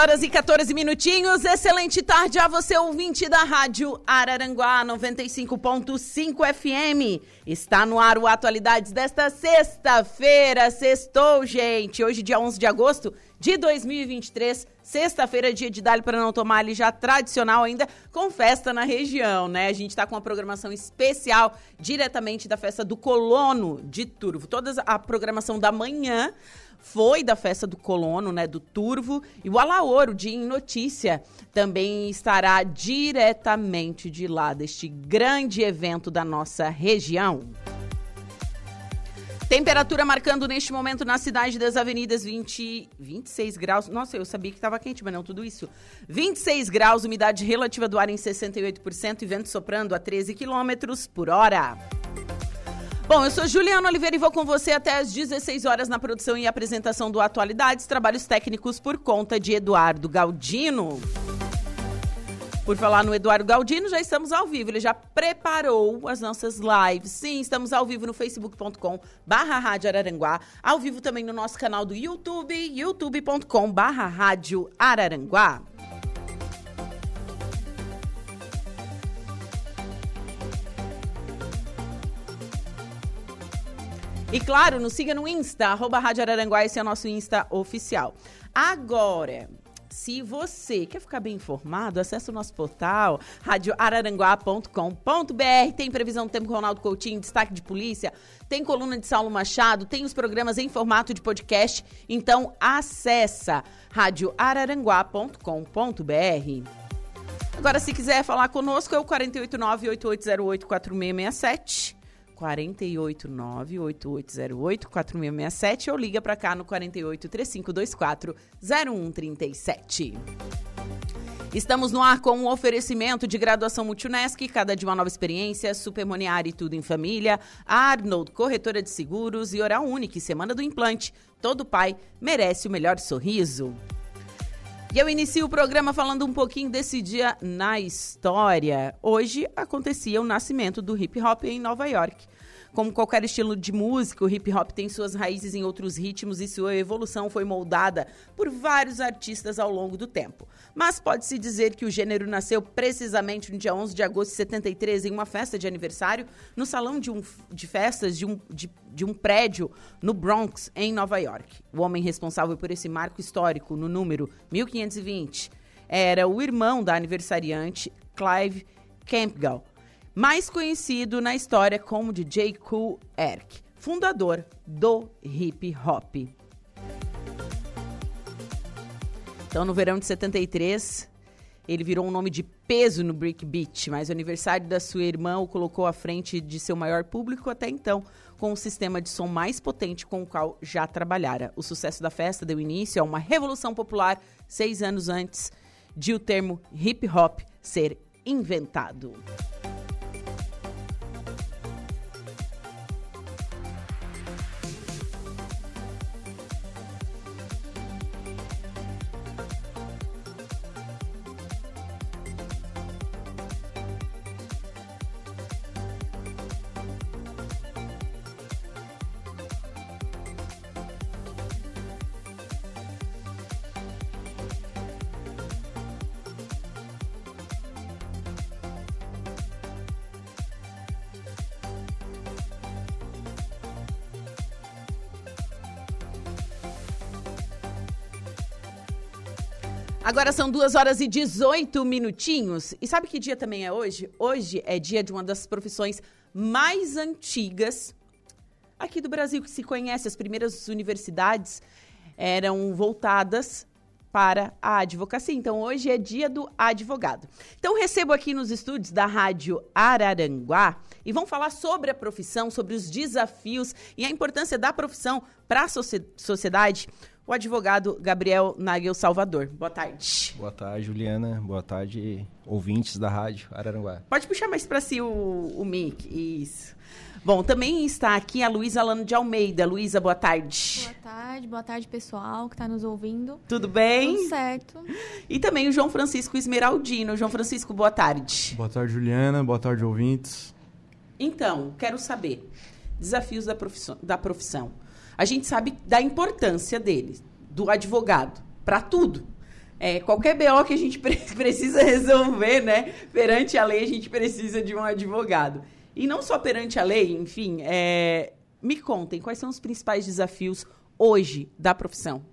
Horas e 14 minutinhos. Excelente tarde a você, ouvinte da Rádio Araranguá 95.5 FM. Está no ar o Atualidades desta sexta-feira. Sextou, gente. Hoje, dia 11 de agosto de 2023. Sexta-feira, dia de Dali para não tomar ali já tradicional ainda, com festa na região, né? A gente está com uma programação especial diretamente da festa do Colono de Turvo. Toda a programação da manhã foi da festa do colono, né, do Turvo, e o Alaoro, de Em Notícia, também estará diretamente de lá deste grande evento da nossa região. Temperatura marcando neste momento na cidade das avenidas 20, 26 graus. Nossa, eu sabia que estava quente, mas não tudo isso. 26 graus, umidade relativa do ar em 68% e vento soprando a 13 quilômetros por hora. Bom, eu sou Juliana Oliveira e vou com você até às 16 horas na produção e apresentação do Atualidades, trabalhos técnicos por conta de Eduardo Galdino. Por falar no Eduardo Galdino, já estamos ao vivo. Ele já preparou as nossas lives. Sim, estamos ao vivo no facebook.com barra Rádio Araranguá. Ao vivo também no nosso canal do YouTube, youtube.com barra Rádio Araranguá. E claro, nos siga no Insta, arroba Rádio Araranguá, esse é o nosso Insta oficial. Agora, se você quer ficar bem informado, acesse o nosso portal radioararanguá.com.br. Tem previsão do tempo com Ronaldo Coutinho, destaque de polícia, tem coluna de Saulo Machado, tem os programas em formato de podcast. Então acessa radioararanguá.com.br. Agora, se quiser falar conosco, é o 489-8808-4667. 489-8808-4667 ou liga para cá no 48-3524-0137. Estamos no ar com um oferecimento de graduação Multunesc, cada de uma nova experiência, Supermoniar e tudo em família, Arnold, corretora de seguros e Oral Unique, Semana do Implante. Todo pai merece o melhor sorriso. E eu inicio o programa falando um pouquinho desse dia na história. Hoje acontecia o nascimento do hip hop em Nova York. Como qualquer estilo de música, o hip hop tem suas raízes em outros ritmos e sua evolução foi moldada por vários artistas ao longo do tempo. Mas pode-se dizer que o gênero nasceu precisamente no dia 11 de agosto de 73 em uma festa de aniversário no salão de, um, de festas de um, de, de um prédio no Bronx, em Nova York. O homem responsável por esse marco histórico no número 1520 era o irmão da aniversariante, Clive Campbell, mais conhecido na história como DJ Kool Herc, fundador do hip hop. Então, no verão de 73, ele virou um nome de peso no breakbeat, mas o aniversário da sua irmã o colocou à frente de seu maior público até então, com o sistema de som mais potente com o qual já trabalhara. O sucesso da festa deu início a uma revolução popular seis anos antes de o termo hip hop ser inventado. Agora são duas horas e 18 minutinhos. E sabe que dia também é hoje? Hoje é dia de uma das profissões mais antigas aqui do Brasil que se conhece. As primeiras universidades eram voltadas para a advocacia. Então, hoje é dia do advogado. Então, recebo aqui nos estúdios da Rádio Araranguá e vamos falar sobre a profissão, sobre os desafios e a importância da profissão para a sociedade o advogado Gabriel Nagel Salvador. Boa tarde. Boa tarde, Juliana. Boa tarde, ouvintes da rádio Araranguá. Pode puxar mais para si o, o mic. Isso. Bom, também está aqui a Luísa Alano de Almeida. Luísa, boa tarde. Boa tarde, boa tarde, pessoal que está nos ouvindo. Tudo bem? Tudo certo. E também o João Francisco Esmeraldino. João Francisco, boa tarde. Boa tarde, Juliana. Boa tarde, ouvintes. Então, quero saber. Desafios da profissão. Da profissão. A gente sabe da importância deles, do advogado, para tudo. É, qualquer BO que a gente precisa resolver, né? Perante a lei, a gente precisa de um advogado. E não só perante a lei, enfim, é... me contem quais são os principais desafios hoje da profissão.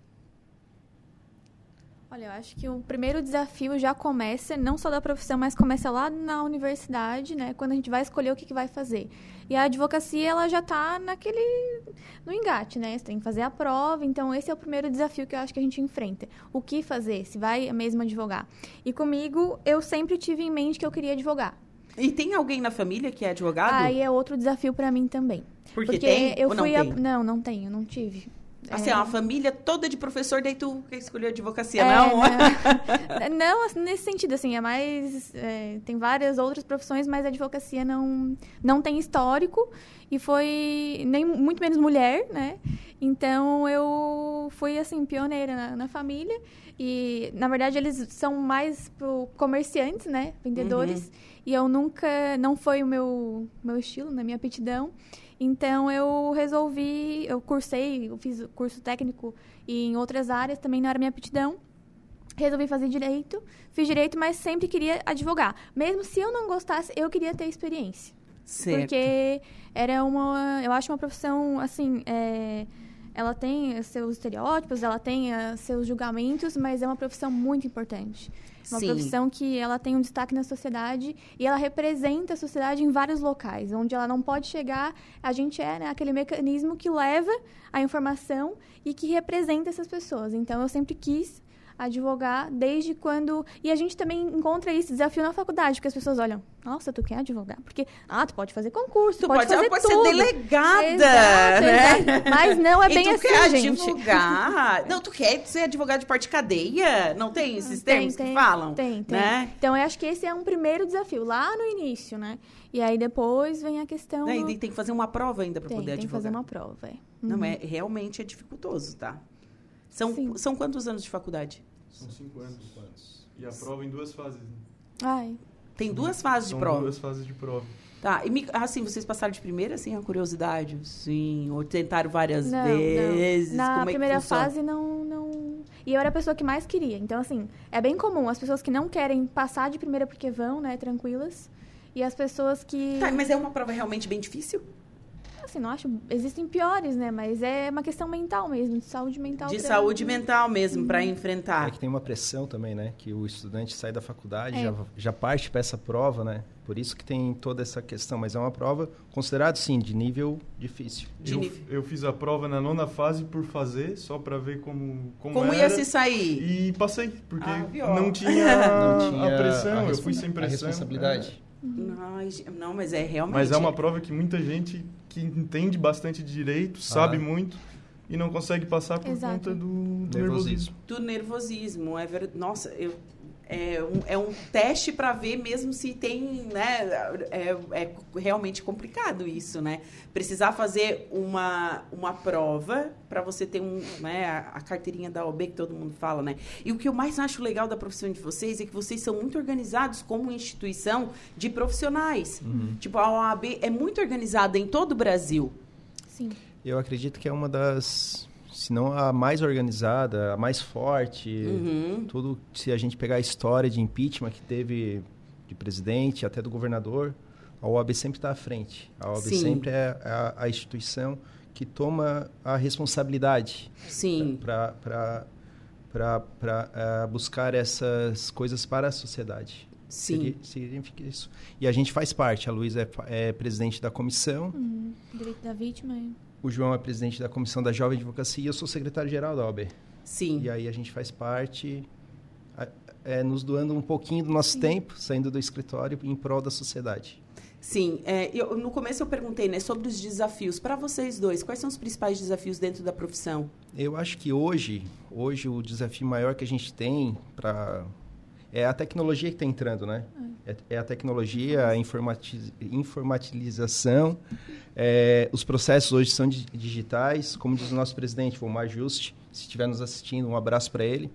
Olha, eu acho que o primeiro desafio já começa, não só da profissão, mas começa lá na universidade, né? Quando a gente vai escolher o que, que vai fazer. E a advocacia, ela já está naquele... no engate, né? Você tem que fazer a prova, então esse é o primeiro desafio que eu acho que a gente enfrenta. O que fazer? Se vai mesmo advogar? E comigo, eu sempre tive em mente que eu queria advogar. E tem alguém na família que é advogado? Aí é outro desafio para mim também. Porque, Porque tem eu ou fui não a... tem? Não, não tenho, não tive. Assim, é uma família toda de professor, daí tu que escolheu advocacia, é, não? Não, não assim, nesse sentido, assim, é mais... É, tem várias outras profissões, mas a advocacia não, não tem histórico e foi nem muito menos mulher, né? Então, eu fui, assim, pioneira na, na família e, na verdade, eles são mais comerciantes, né? Vendedores. Uhum. E eu nunca... Não foi o meu, meu estilo, na minha aptidão. Então eu resolvi, eu cursei, eu fiz curso técnico em outras áreas, também não era minha aptidão. Resolvi fazer direito, fiz direito, mas sempre queria advogar. Mesmo se eu não gostasse, eu queria ter experiência. Certo. Porque era uma, eu acho uma profissão assim, é, ela tem seus estereótipos, ela tem uh, seus julgamentos, mas é uma profissão muito importante. Uma Sim. profissão que ela tem um destaque na sociedade e ela representa a sociedade em vários locais, onde ela não pode chegar. A gente é né, aquele mecanismo que leva a informação e que representa essas pessoas. Então, eu sempre quis advogar desde quando. E a gente também encontra esse desafio na faculdade, porque as pessoas olham, nossa, tu quer advogar? Porque, ah, tu pode fazer concurso, tu, tu pode, fazer pode tudo. ser delegada, exato, né? Exato. Mas não é e bem tu assim, quer gente. advogar? Não, tu quer ser advogado de parte cadeia? Não tem esses tem, termos tem, que falam? Tem, tem. Né? Então, eu acho que esse é um primeiro desafio, lá no início, né? E aí depois vem a questão. Né? E tem que fazer uma prova ainda para poder tem advogar. Tem que fazer uma prova, é. Não, Uhum. é, realmente é dificultoso, tá? São, Sim. são quantos anos de faculdade? São cinco anos. E a prova em duas fases. né? Ai, Tem duas fases São de prova. duas fases de prova. Tá, e me- assim, vocês passaram de primeira, assim, a curiosidade? Sim, ou tentaram várias não, vezes? não. Na Como é que primeira fase, não, não... E eu era a pessoa que mais queria. Então, assim, é bem comum as pessoas que não querem passar de primeira porque vão, né, tranquilas. E as pessoas que... Tá, mas é uma prova realmente bem difícil? Assim, não acho... Existem piores, né? Mas é uma questão mental mesmo, de saúde mental. De pra- saúde mental mesmo, pra enfrentar. É que tem uma pressão também, né? Que o estudante sai da faculdade, É. já, já parte para essa prova, né? Por isso que tem toda essa questão. Mas é uma prova considerada, sim, de nível difícil. De Eu, nível. eu fiz a prova na nona fase por fazer, só pra ver como, como, Como era. ia se sair? E passei, porque Ah, não tinha, Não tinha a pressão, eu responsa- fui sem a pressão. responsabilidade. Ge- não, mas é realmente... Mas é uma prova que muita gente que entende bastante de direito, sabe muito e não consegue passar por Exato. conta do, do Nervosismo. nervosismo. do nervosismo. É ver... Nossa, eu... é, um, é um teste para ver mesmo se tem, né? É, é realmente complicado isso, né? Precisar fazer uma, uma prova para você ter um, né, a, a carteirinha da OB que todo mundo fala, né? E o que eu mais acho legal da profissão de vocês é que vocês são muito organizados como instituição de profissionais. Tipo, a OAB é muito organizada em todo o Brasil. Sim. Eu acredito que é uma das, se não a mais organizada, a mais forte. Uhum. Tudo, se a gente pegar a história de impeachment que teve de presidente, até do governador, a OAB sempre está à frente. A OAB Sim. sempre é a, a instituição que toma a responsabilidade Sim. para eh, buscar essas coisas para a sociedade. Sim. Significa isso. E a gente faz parte. A Luísa é, é presidente da comissão, Uhum. Direito da vítima. é. O João é presidente da comissão da Jovem Advocacia e eu sou secretário-geral da OAB. Sim. E aí a gente faz parte, é, nos doando um pouquinho do nosso tempo, saindo do escritório em prol da sociedade. Sim, é, eu, no começo eu perguntei né, sobre os desafios. Para vocês dois, quais são os principais desafios dentro da profissão? Eu acho que hoje, hoje o desafio maior que a gente tem para é a tecnologia que está entrando, né? É, é, a tecnologia, a informatiz, informatização. É, os processos hoje são digitais, como diz o nosso presidente, o Omar Juste, se estiver nos assistindo, um abraço para ele.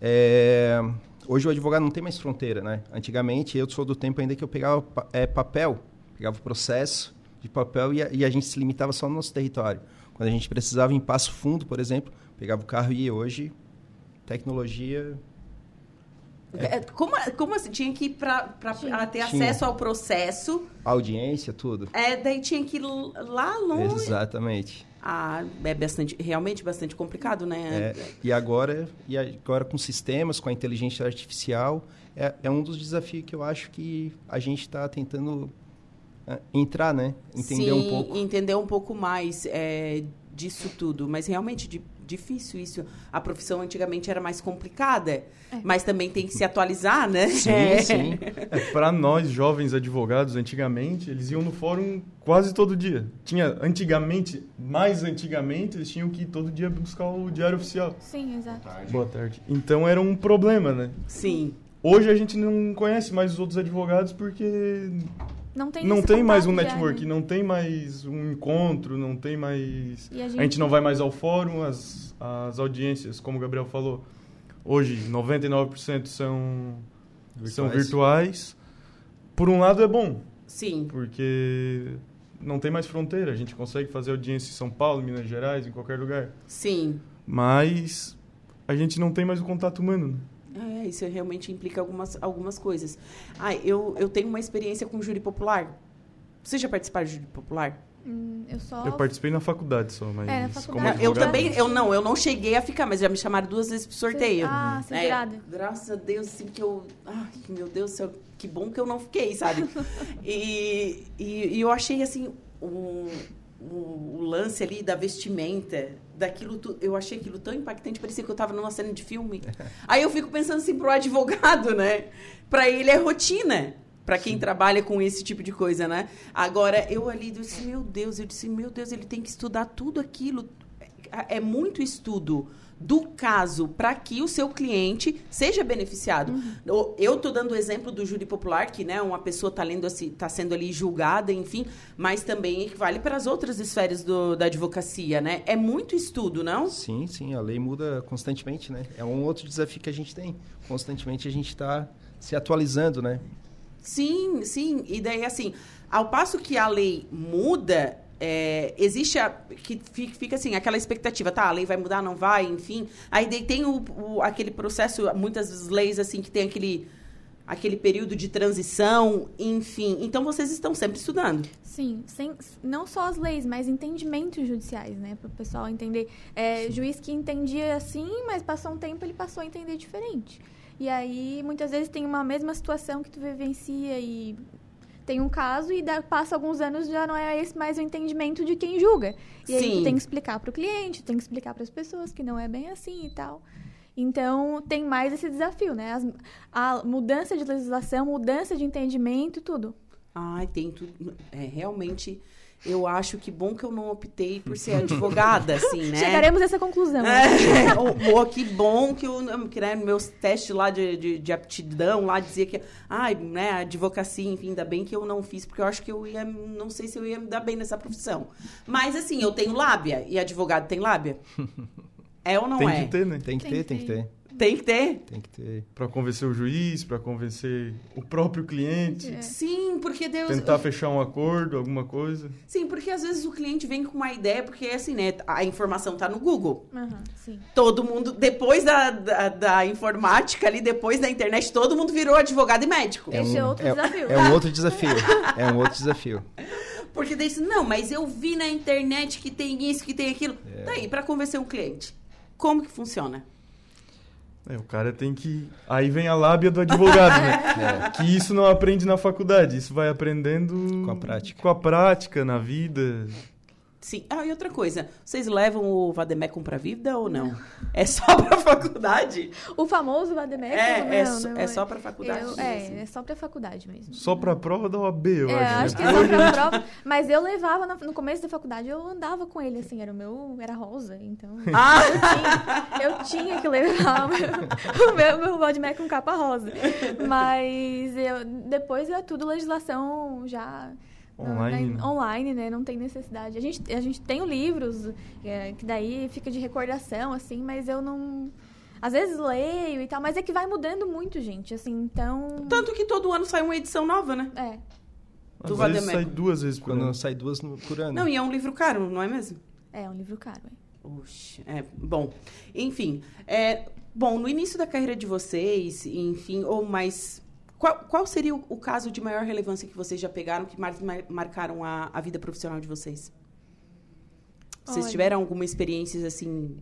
É, hoje o advogado não tem mais fronteira, né? Antigamente, eu sou do tempo ainda que eu pegava é, papel, pegava o processo de papel e a, e a, gente se limitava só no nosso território. Quando a gente precisava em Passo Fundo, por exemplo, pegava o carro e ia. Hoje, tecnologia... É. Como, como assim? Tinha que ir para ter tinha. acesso ao processo... Audiência, tudo. É, daí tinha que ir lá longe... Exatamente. Ah, é bastante, realmente bastante complicado, né? É, e agora, e agora com sistemas, com a inteligência artificial, é, é um dos desafios que eu acho que a gente está tentando uh, entrar, né? Entender Sim, um pouco. entender um pouco mais é, disso tudo. Mas realmente, de, difícil isso. A profissão antigamente era mais complicada, é. mas também tem que se atualizar, né? Sim, é. sim. É, Para nós, jovens advogados, antigamente, eles iam no fórum quase todo dia. Tinha, antigamente, mais antigamente, eles tinham que ir todo dia buscar o diário oficial. Sim, exato. Boa tarde. Boa tarde. Então era um problema, né? Sim. Hoje a gente não conhece mais os outros advogados porque não tem, não tem mais um network, né? não tem mais um encontro, não tem mais. A gente... a gente... não vai mais ao fórum, as, as audiências, como o Gabriel falou, hoje 99% são virtuais. são virtuais. Por um lado é bom. Sim. Porque não tem mais fronteira, a gente consegue fazer audiência em São Paulo, Minas Gerais, em qualquer lugar. Sim. Mas a gente não tem mais o contato humano. Né? É, isso realmente implica algumas, algumas coisas. Ah, eu, eu tenho uma experiência com júri popular. Você já participaram de júri popular? Hum, eu só... Eu participei na faculdade só, mas... É, na faculdade. eu também, eu não, eu não cheguei a ficar, mas já me chamaram duas vezes pro sorteio. Ah, é, Graças a Deus, assim, que eu... Ai, meu Deus do céu, que bom que eu não fiquei, sabe? e, e, e eu achei, assim, um o, o, lance ali da vestimenta, daquilo tudo. Eu achei aquilo tão impactante, parecia que eu estava numa cena de filme. Aí eu fico pensando assim pro advogado, né? Para ele é rotina. Para quem Sim. trabalha com esse tipo de coisa, né? Agora, eu ali disse, meu Deus, eu disse, meu Deus, ele tem que estudar tudo aquilo. É, é muito estudo do caso para que o seu cliente seja beneficiado. Uhum. Eu estou dando o exemplo do júri popular, que né, uma pessoa está lendo assim, tá sendo ali julgada, enfim, mas também vale para as outras esferas do, da advocacia, né? É muito estudo, não? Sim, sim, a lei muda constantemente, né? É um outro desafio que a gente tem. Constantemente a gente está se atualizando, né? Sim, sim. E daí, assim, ao passo que a lei muda, é, existe a, que fica assim aquela expectativa tá a lei vai mudar não vai enfim. Aí tem o, o, aquele processo muitas leis assim que tem aquele aquele período de transição enfim. Então vocês estão sempre estudando. Sim sem, não só as leis mas entendimentos judiciais né para o pessoal entender. É, juiz que entendia assim mas passou um tempo ele passou a entender diferente. E aí muitas vezes tem uma mesma situação que tu vivencia e tem um caso e dá, passa alguns anos já não é esse mais o entendimento de quem julga. E Sim. aí tu tem que explicar para o cliente, tem que explicar para as pessoas que não é bem assim e tal. Então, tem mais esse desafio, né? As, a mudança de legislação, mudança de entendimento, tudo. Ai, tem tudo. É realmente eu acho que bom que eu não optei por ser advogada, assim, né? Chegaremos a essa conclusão. É, ou, ou, que bom que, eu, que né, meus testes lá de, de, de, aptidão lá dizia que, ai, né, advocacia, enfim, ainda bem que eu não fiz, porque eu acho que eu ia, não sei se eu ia me dar bem nessa profissão. Mas, assim, eu tenho lábia, e advogado tem lábia? É ou não tem é? Tem que ter, né? Tem que ter, tem que ter. Tem que ter. Tem que ter. Para convencer o juiz, para convencer o próprio cliente. É. Sim, porque Deus. Tentar fechar um acordo, alguma coisa. Sim, porque às vezes o cliente vem com uma ideia, porque assim, né? A informação tá no Google. Uhum, sim. Todo mundo, depois da, da, da, informática ali, depois da internet, todo mundo virou advogado e médico. É Esse é outro é, desafio. É um outro desafio. é um outro desafio. Porque daí, não, mas eu vi na internet que tem isso, que tem aquilo. É. Daí, para convencer um cliente, como que funciona? É, o cara tem que. Aí vem a lábia do advogado, né? É. Que isso não aprende na faculdade, isso vai aprendendo com a prática. Com a prática, na vida. Sim. Ah, e outra coisa, vocês levam o Vademecum pra vida ou não? É só pra faculdade? O famoso Vademecum? É, não, é, não, so, não, é só pra faculdade. Eu, é, é só pra faculdade mesmo. Só pra prova da OAB, eu é, acho. acho que é só pra prova. Mas eu levava, no começo da faculdade, eu andava com ele, assim, era o meu, era rosa, então... Ah! Eu, tinha, eu tinha que levar o meu, meu Vademecum capa rosa. Mas eu, depois é tudo legislação já Online. Não, online, né? Não tem necessidade. A gente, a gente tem livros é, que daí fica de recordação, assim, mas eu não. Às vezes leio e tal, mas é que vai mudando muito, gente, assim, então... Tanto que todo ano sai uma edição nova, né? É. Às Do vezes sai duas vezes por Quando ano. sai duas por ano. Não, e é um livro caro, não é mesmo? É, é um livro caro, é. Oxe, é, bom, enfim, é, bom, no início da carreira de vocês, enfim, ou mais qual, qual seria o, o, caso de maior relevância que vocês já pegaram, que mais mar, marcaram a, a, vida profissional de vocês? Vocês Olha, tiveram alguma experiência assim?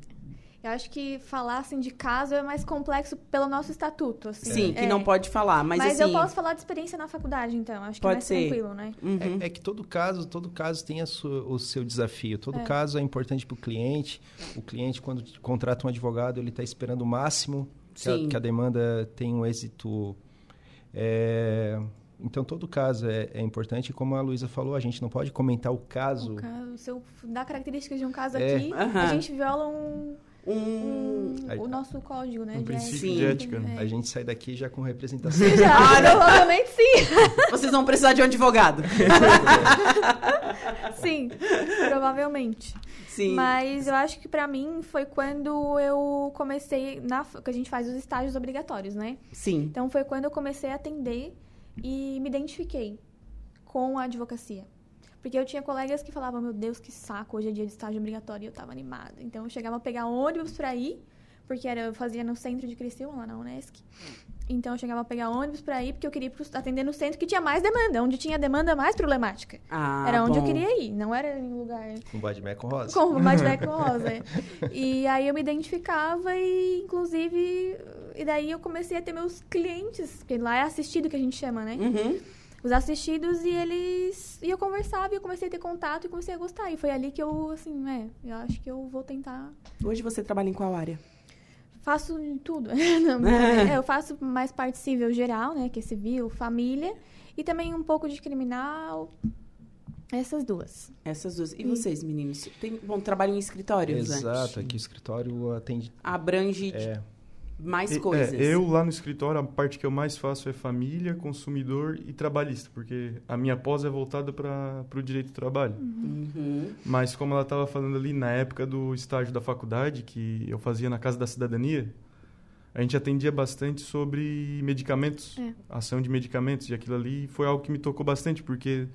Eu acho que falar assim de caso é mais complexo pelo nosso estatuto. Assim. Sim, que é. não pode falar, mas, mas assim... eu posso falar de experiência na faculdade, então. Acho que pode é mais ser. tranquilo, né? Uhum. É, é, que todo caso, todo caso tem sua, o seu desafio. Todo é. caso é importante para o cliente. O cliente, quando contrata um advogado, ele está esperando o máximo que a, que a, demanda tenha um êxito é, então, todo caso é, é, importante. Como a Luísa falou, a gente não pode comentar o caso. O caso se eu dar características de um caso é. aqui, a gente viola um, um, um o nosso código, né? Um de princípio sim. de ética. É. A gente sai daqui já com representação. Já, provavelmente sim. Vocês vão precisar de um advogado. sim, provavelmente. Sim. Mas eu acho que para mim foi quando eu comecei na que a gente faz os estágios obrigatórios, né? Sim. Então foi quando eu comecei a atender e me identifiquei com a advocacia. Porque eu tinha colegas que falavam, meu Deus, que saco, hoje é dia de estágio obrigatório e eu estava animada. Então eu chegava a pegar ônibus para ir, porque era, eu fazia no centro de Criciúma, lá na Unesc. Então eu chegava a pegar ônibus para ir, porque eu queria atender no centro que tinha mais demanda, onde tinha demanda mais problemática. Ah, era onde bom. eu queria ir, não era em lugar. Com Badmec com rosa. Com Badmec com rosa. é. E aí eu me identificava e, inclusive, e daí eu comecei a ter meus clientes, porque lá é assistido que a gente chama, né? Uhum. Os assistidos e eles. E eu conversava e eu comecei a ter contato e comecei a gostar. E foi ali que eu, assim, é, eu acho que eu vou tentar. Hoje você trabalha em qual área? Faço tudo. Não, é, eu faço mais parte civil geral, né? Que é civil, família. E também um pouco de criminal. Essas duas. Essas duas. E, e... vocês, meninos? Tem, bom, trabalham em escritórios, Exato. Aqui o escritório atende... Abrange é. Mais é, coisas. eu, lá no escritório, a parte que eu mais faço é família, consumidor e trabalhista. Porque a minha pós é voltada para o direito do trabalho. Uhum. Mas como ela estava falando ali, na época do estágio da faculdade, que eu fazia na Casa da Cidadania, a gente atendia bastante sobre medicamentos, é. ação de medicamentos. E aquilo ali foi algo que me tocou bastante, porque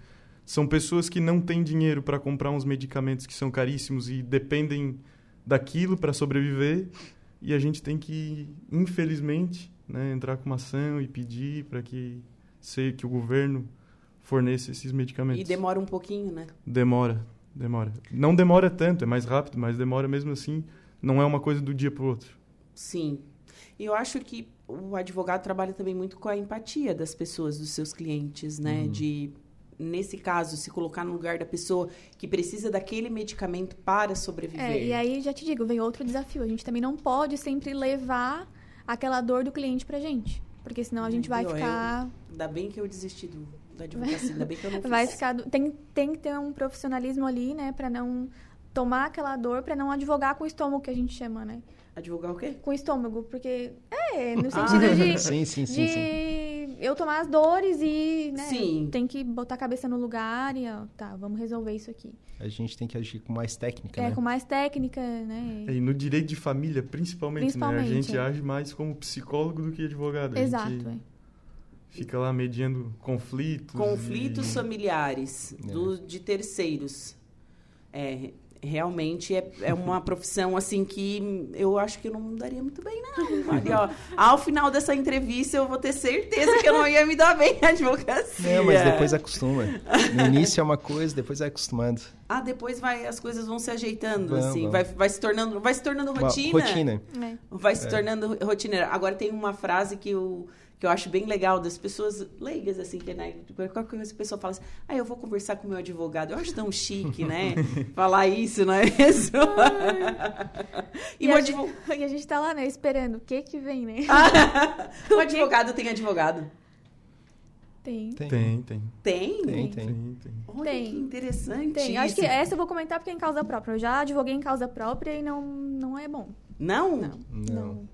são pessoas que não têm dinheiro para comprar uns medicamentos que são caríssimos e dependem daquilo para sobreviver. E a gente tem que, infelizmente, né, entrar com uma ação e pedir para que, sei, que o governo forneça esses medicamentos. E demora um pouquinho, né? Demora, demora. Não demora tanto, é mais rápido, mas demora mesmo assim. Não é uma coisa do dia para o outro. Sim. E eu acho que o advogado trabalha também muito com a empatia das pessoas, dos seus clientes, né? Uhum. De, nesse caso, se colocar no lugar da pessoa que precisa daquele medicamento para sobreviver. É, e aí, já te digo, vem outro desafio. A gente também não pode sempre levar aquela dor do cliente pra gente. Porque senão a gente vai Entendeu? ficar... Eu, ainda bem que eu desisti do, da advocacia, ainda bem que eu não fiz. Vai ficar... Tem, tem que ter um profissionalismo ali, né? Pra não tomar aquela dor, pra não advogar com o estômago, que a gente chama, né? Advogar o quê? Com o estômago, porque... É, no sentido ah, de... sim, sim, sim, de sim. Eu tomar as dores e, né? Sim. Tem que botar a cabeça no lugar e, ó, tá, vamos resolver isso aqui. A gente tem que agir com mais técnica, É, né? com mais técnica, né? E no direito de família, principalmente, Principalmente, né? A gente é. age mais como psicólogo do que advogado. A Exato, gente é. fica lá mediando conflitos. Conflitos e... familiares É. do, de terceiros. É, realmente é, é uma profissão assim que eu acho que eu não daria muito bem, não. Ali, ó, ao final dessa entrevista eu vou ter certeza que eu não ia me dar bem na advocacia. Não, mas depois acostuma. No início é uma coisa, depois é acostumando. Ah, depois vai, as coisas vão se ajeitando, Vão, assim. Vai, vai se tornando, vai se tornando Uma rotina. rotina. É. Vai se tornando rotineira. Agora tem uma frase que eu, que eu acho bem legal das pessoas leigas, assim, que né, qualquer coisa a pessoa fala assim, ah, eu vou conversar com o meu advogado. Eu acho tão chique, né? Falar isso, não é mesmo? e, e, a advog... gente, e, a gente, tá lá, né, esperando o que que vem, né? o advogado tem advogado? Tem. Tem, tem. Tem? Tem, tem. tem, tem. Olha tem. que interessante. Tem. Acho que essa eu vou comentar porque é em causa própria. Eu já advoguei em causa própria e não, não é bom. Não? Não. não. não.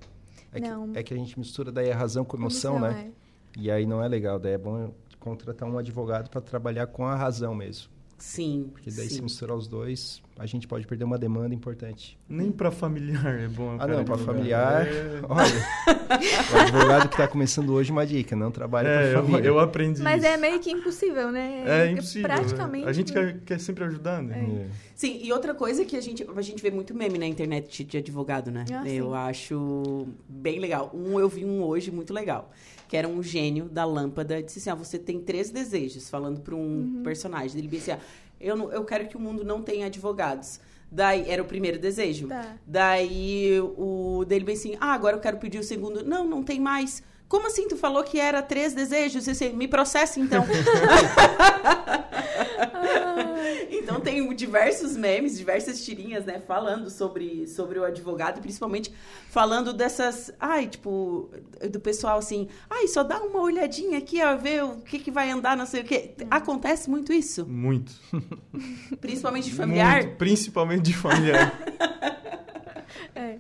É. Que, é que a gente mistura daí a razão com a emoção, emoção né? É. E aí não é legal. Daí é bom contratar um advogado para trabalhar com a razão mesmo. Sim. Porque daí sim. se misturar os dois, a gente pode perder uma demanda importante. Nem para familiar é bom. Ah, não, para familiar. É... Olha, o advogado que está começando hoje, uma dica: não trabalha é, para família. Eu, eu aprendi. Mas é isso. é meio que impossível, né? É impossível. Né? Praticamente. A gente quer, quer sempre ajudar, né? É. é. Sim, e outra coisa que a gente, a gente vê muito meme na internet de advogado, né? Ah, eu sim. acho bem legal. Um, eu vi um hoje muito legal que era um gênio da lâmpada, disse assim: ah, você tem três desejos, falando para um uhum. personagem. Ele disse assim: ah, eu, não, eu quero que o mundo não tenha advogados. Daí, era o primeiro desejo. Tá. Daí, o dele bem assim, ah, agora eu quero pedir o segundo. Não, não tem mais. Como assim? Tu falou que era três desejos? Assim, me processa, então. tem diversos memes, diversas tirinhas, né, falando sobre, sobre o advogado, principalmente falando dessas, ai, tipo, do pessoal assim, ai, só dá uma olhadinha aqui, ó, ver o que, que vai andar, não sei o quê. Acontece muito isso? Muito. Principalmente de familiar? Muito, principalmente de familiar. é.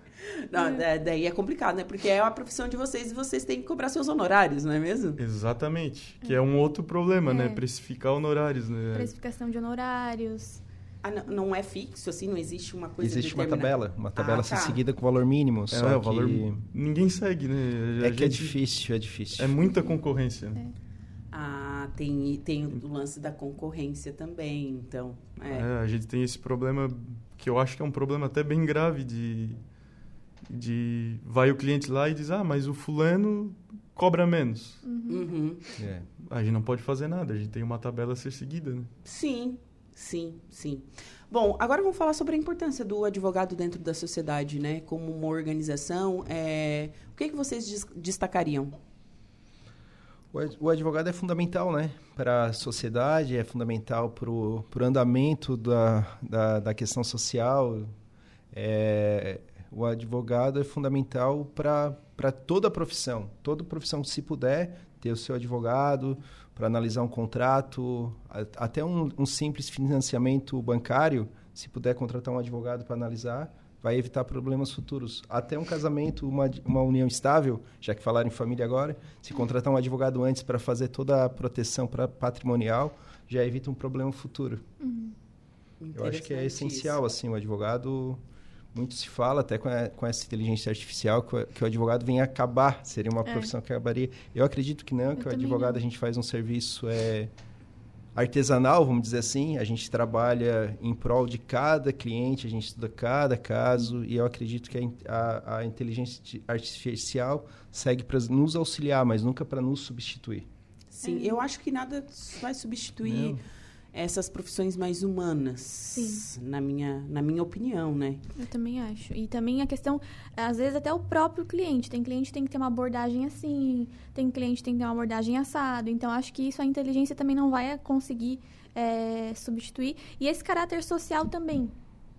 Não, é. daí é complicado, né? Porque é a profissão de vocês e vocês têm que cobrar seus honorários, não é mesmo? Exatamente. Que é um outro problema, né? é. né? Precificar honorários, né? Precificação de honorários. Ah, não, não, é fixo, assim? Não existe uma coisa Existe uma tabela. Uma tabela ah, tá. seguida com valor mínimo. É, o valor... Ninguém segue, né? A é que é difícil, é difícil. É muita concorrência. É. Ah, tem, tem o lance da concorrência também, então. É. é. a gente tem esse problema que eu acho que é um problema até bem grave de de vai o cliente lá e diz ah mas o fulano cobra menos. Uhum. É. a gente não pode fazer nada a gente tem uma tabela a ser seguida né? Sim sim sim. Bom agora vamos falar sobre a importância do advogado dentro da sociedade né? Como uma organização é... o que que vocês destacariam o advogado é fundamental, né, para a sociedade, é fundamental para o andamento da, da, da questão social, é, o advogado é fundamental para toda a profissão. Toda profissão, se puder, ter o seu advogado para analisar um contrato, até um, um, simples financiamento bancário, se puder contratar um advogado para analisar, vai evitar problemas futuros. Até um casamento, uma, uma união estável, já que falaram em família agora, se contratar um advogado antes para fazer toda a proteção para patrimonial, já evita um problema futuro. Uhum. Eu acho que é essencial, assim, o advogado muito se fala até com, a, com essa inteligência artificial que o, que o, advogado vem acabar, seria uma é. profissão que acabaria. Eu acredito que não, Eu que o advogado não. a gente faz um serviço é, artesanal, vamos dizer assim. A gente trabalha em prol de cada cliente, a gente estuda cada caso e eu acredito que a, a, a inteligência artificial segue para nos auxiliar, mas nunca para nos substituir. Sim, eu acho que nada vai substituir. Não essas profissões mais humanas, Sim. na minha na minha opinião, né? Eu também acho. E também a questão, às vezes até o próprio cliente, tem cliente que tem que ter uma abordagem assim, tem cliente que tem que ter uma abordagem assado. Então acho que isso a inteligência também não vai conseguir é, substituir. E esse caráter social também,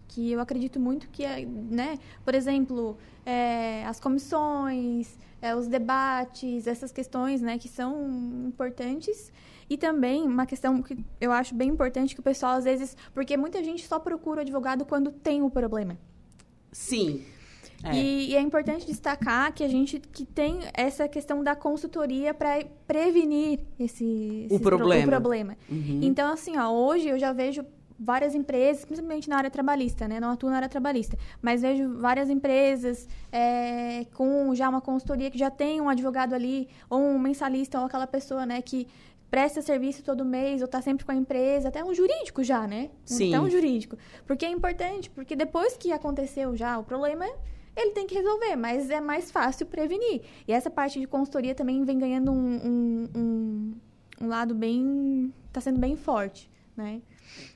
que eu acredito muito que é, né? Por exemplo, é, as comissões, é, os debates, essas questões, né, que são importantes e também uma questão que eu acho bem importante que o pessoal às vezes, porque muita gente só procura o advogado quando tem o problema. Sim. É. E, e, é importante destacar que a gente que tem essa questão da consultoria para prevenir esse, o problema. Pro, o problema. Uhum. Então, assim, ó, hoje eu já vejo várias empresas, principalmente na área trabalhista, né? Não atuo na área trabalhista, mas vejo várias empresas é, com já uma consultoria que já tem um advogado ali, ou um mensalista, ou aquela pessoa, né, que presta serviço todo mês ou está sempre com a empresa, até um jurídico já, né? Sim. Até um jurídico. Porque é importante, porque depois que aconteceu já o problema, ele tem que resolver, mas é mais fácil prevenir. E essa parte de consultoria também vem ganhando um, um, um, um lado bem... está sendo bem forte, né?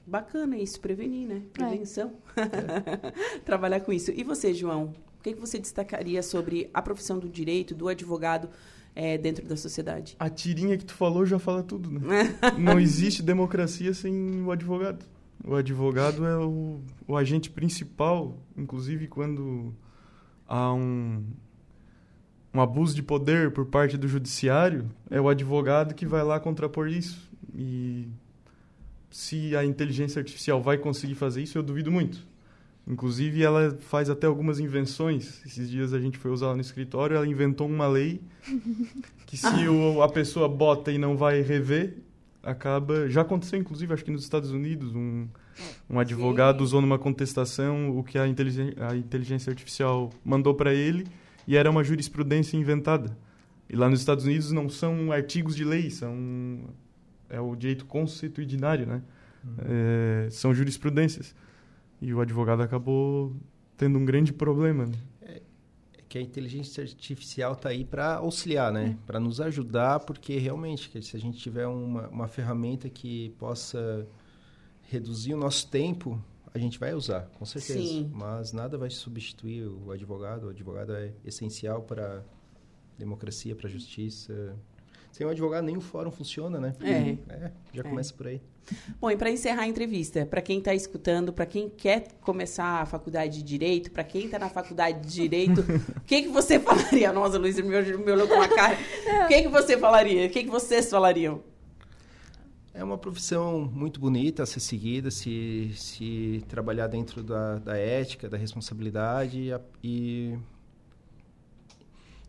Bacana isso, prevenir, né? Prevenção. É. Trabalhar com isso. E você, João? O que, que você destacaria sobre a profissão do direito, do advogado é, dentro da sociedade. A tirinha que tu falou já fala tudo, né? Não existe democracia sem o advogado. O advogado é o, o agente principal, inclusive quando há um, um abuso de poder por parte do judiciário, é o advogado que vai lá contrapor isso. E se a inteligência artificial vai conseguir fazer isso, eu duvido muito. Inclusive, ela faz até algumas invenções. Esses dias a gente foi usar ela no escritório, ela inventou uma lei que se o, a pessoa bota e não vai rever, acaba... Já aconteceu, inclusive, acho que nos Estados Unidos, um, um advogado Sim. usou numa contestação o que a inteligência, a inteligência artificial mandou para ele e era uma jurisprudência inventada. E lá nos Estados Unidos não são artigos de lei, são é o direito consuetudinário, né? Uhum. É, são jurisprudências. E o advogado acabou tendo um grande problema. Né? É, é que a inteligência artificial está aí para auxiliar, né? É. Para nos ajudar, porque realmente, se a gente tiver uma, uma ferramenta que possa reduzir o nosso tempo, a gente vai usar, com certeza. Sim. Mas nada vai substituir o advogado. O advogado é essencial para a democracia, para a justiça, sem um advogado, nem o fórum funciona, né? É. é já começa é. por aí. Bom, e para encerrar a entrevista, para quem está escutando, para quem quer começar a faculdade de Direito, para quem está na faculdade de Direito, o que, que você falaria? Nossa, Luiz, me, me olhou com uma cara. O que, que você falaria? O que, que vocês falariam? É uma profissão muito bonita a ser seguida, se, se trabalhar dentro da, da ética, da responsabilidade e e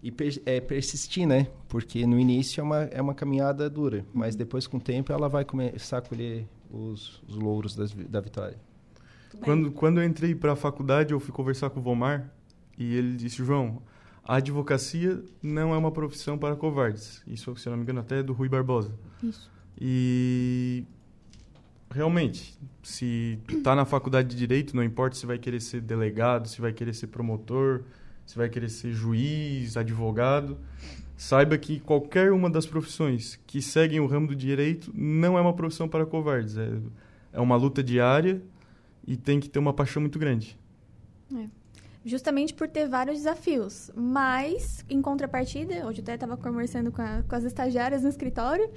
per, é, persistir, né? Porque no início é uma, é uma caminhada dura, mas depois, com o tempo, ela vai começar a colher os, os louros das, da vitória. Quando, quando eu entrei para a faculdade, eu fui conversar com o Vomar e ele disse: João, a advocacia não é uma profissão para covardes. Isso, se não me engano, até é do Rui Barbosa. Isso. E realmente, se está na faculdade de direito, não importa se vai querer ser delegado, se vai querer ser promotor, se vai querer ser juiz, advogado, saiba que qualquer uma das profissões que seguem o ramo do direito não é uma profissão para covardes. É, é uma luta diária e tem que ter uma paixão muito grande. É. Justamente por ter vários desafios. Mas, em contrapartida, hoje eu até estava conversando com, a, com, as estagiárias no escritório,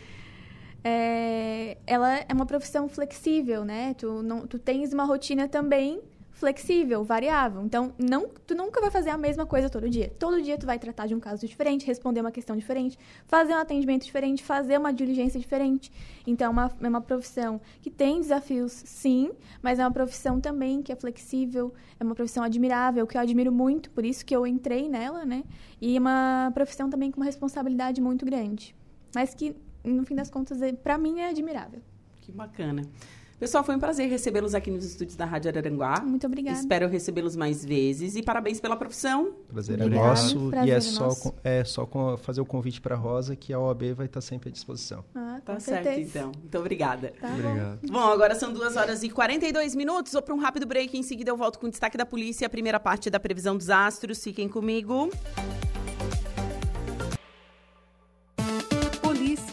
é, ela é uma profissão flexível, né? Tu, não, tu tens uma rotina também flexível, variável. Então, não, tu nunca vai fazer a mesma coisa todo dia. Todo dia tu vai tratar de um caso diferente, responder uma questão diferente, fazer um atendimento diferente, fazer uma diligência diferente. Então, é uma, é uma profissão que tem desafios, sim, mas é uma profissão também que é flexível, é uma profissão admirável, que eu admiro muito, por isso que eu entrei nela, né? E é uma profissão também com uma responsabilidade muito grande. Mas que, no fim das contas, é, para mim é admirável. Que bacana. Pessoal, foi um prazer recebê-los aqui nos estúdios da Rádio Araranguá. Muito obrigada. Espero recebê-los mais vezes e parabéns pela profissão. Prazer é nosso. Prazer e é, é só, nosso. é só fazer o convite para a Rosa que a OAB vai estar sempre à disposição. Ah, tá certo, então. Muito obrigada. Tá Obrigado. Bom. bom, agora são 2 horas e 42 minutos. Vou para um rápido break. Em seguida, eu volto com o destaque da polícia, a primeira parte da previsão dos astros. Fiquem comigo.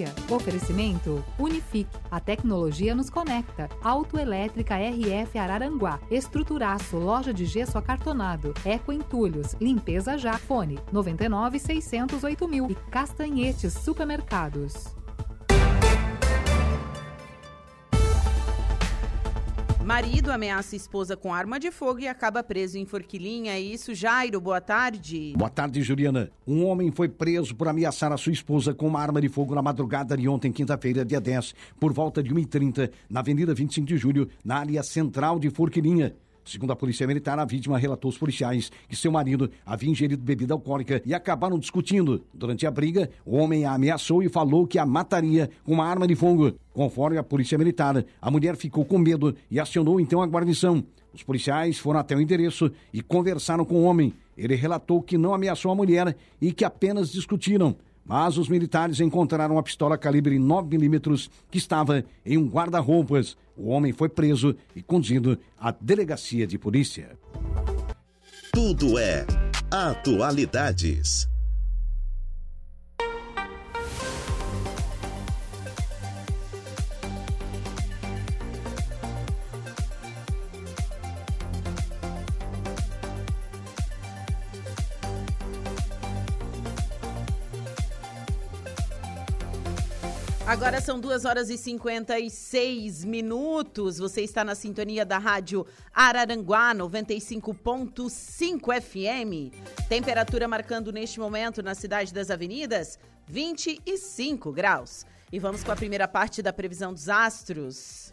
Notícia. Oferecimento Unifique. A tecnologia nos conecta. Autoelétrica RF Araranguá. Estruturaço. Loja de gesso acartonado. Eco Entulhos. Limpeza já. Fone 99 608 mil. E Castanhetes Supermercados. Marido ameaça esposa com arma de fogo e acaba preso em Forquilinha. É isso, Jairo. Boa tarde. Boa tarde, Juliana. Um homem foi preso por ameaçar a sua esposa com uma arma de fogo na madrugada de ontem, quinta-feira, dia 10, por volta de 1h30, na Avenida 25 de Julho, na área central de Forquilinha. Segundo a Polícia Militar, a vítima relatou aos policiais que seu marido havia ingerido bebida alcoólica e acabaram discutindo. Durante a briga, o homem a ameaçou e falou que a mataria com uma arma de fogo. Conforme a Polícia Militar, a mulher ficou com medo e acionou então a guarnição. Os policiais foram até o endereço e conversaram com o homem. Ele relatou que não ameaçou a mulher e que apenas discutiram mas os militares encontraram uma pistola calibre 9mm que estava em um guarda-roupas. O homem foi preso e conduzido à delegacia de polícia. Tudo é atualidades. Agora são 2 horas e 56 minutos. Você está na sintonia da rádio Araranguá 95.5 FM. Temperatura marcando neste momento na cidade das avenidas 25 graus. E vamos com a primeira parte da previsão dos astros.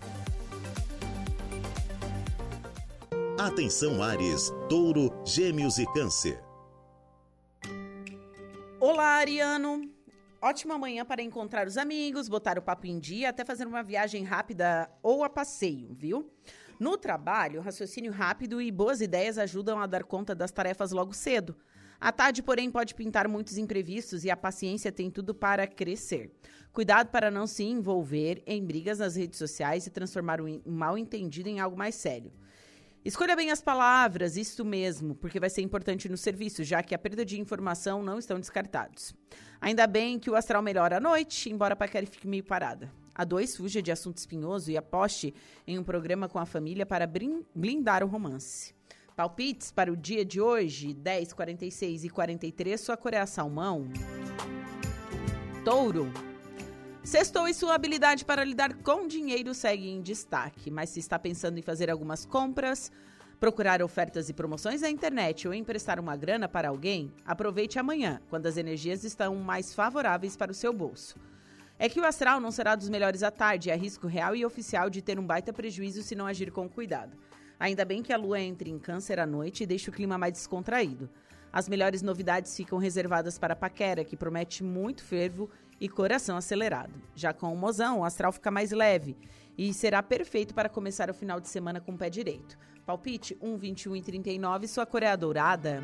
Atenção Ares, Touro, Gêmeos e Câncer. Olá, Ariano. Ótima manhã para encontrar os amigos, botar o papo em dia, até fazer uma viagem rápida ou a passeio, viu? No trabalho, raciocínio rápido e boas ideias ajudam a dar conta das tarefas logo cedo. A tarde, porém, pode pintar muitos imprevistos e a paciência tem tudo para crescer. Cuidado para não se envolver em brigas nas redes sociais e transformar um mal entendido em algo mais sério. Escolha bem as palavras, isso mesmo, porque vai ser importante no serviço, já que a perda de informação não estão descartados. Ainda bem que o astral melhora à noite, embora a paquera fique meio parada. A dois fuja de assunto espinhoso e aposte em um programa com a família para blindar o romance. Palpites para o dia de hoje, 10, 46 e 43, sua cor é a salmão. Touro. Sextou e sua habilidade para lidar com dinheiro segue em destaque, mas se está pensando em fazer algumas compras, procurar ofertas e promoções na internet ou emprestar uma grana para alguém, aproveite amanhã, quando as energias estão mais favoráveis para o seu bolso. É que o astral não será dos melhores à tarde, há risco real e oficial de ter um baita prejuízo se não agir com cuidado. Ainda bem que a lua entre em câncer à noite e deixa o clima mais descontraído. As melhores novidades ficam reservadas para a paquera, que promete muito fervo e coração acelerado. Já com o mozão, o astral fica mais leve e será perfeito para começar o final de semana com o pé direito. Palpite 1, 21 e 39, sua cor é dourada.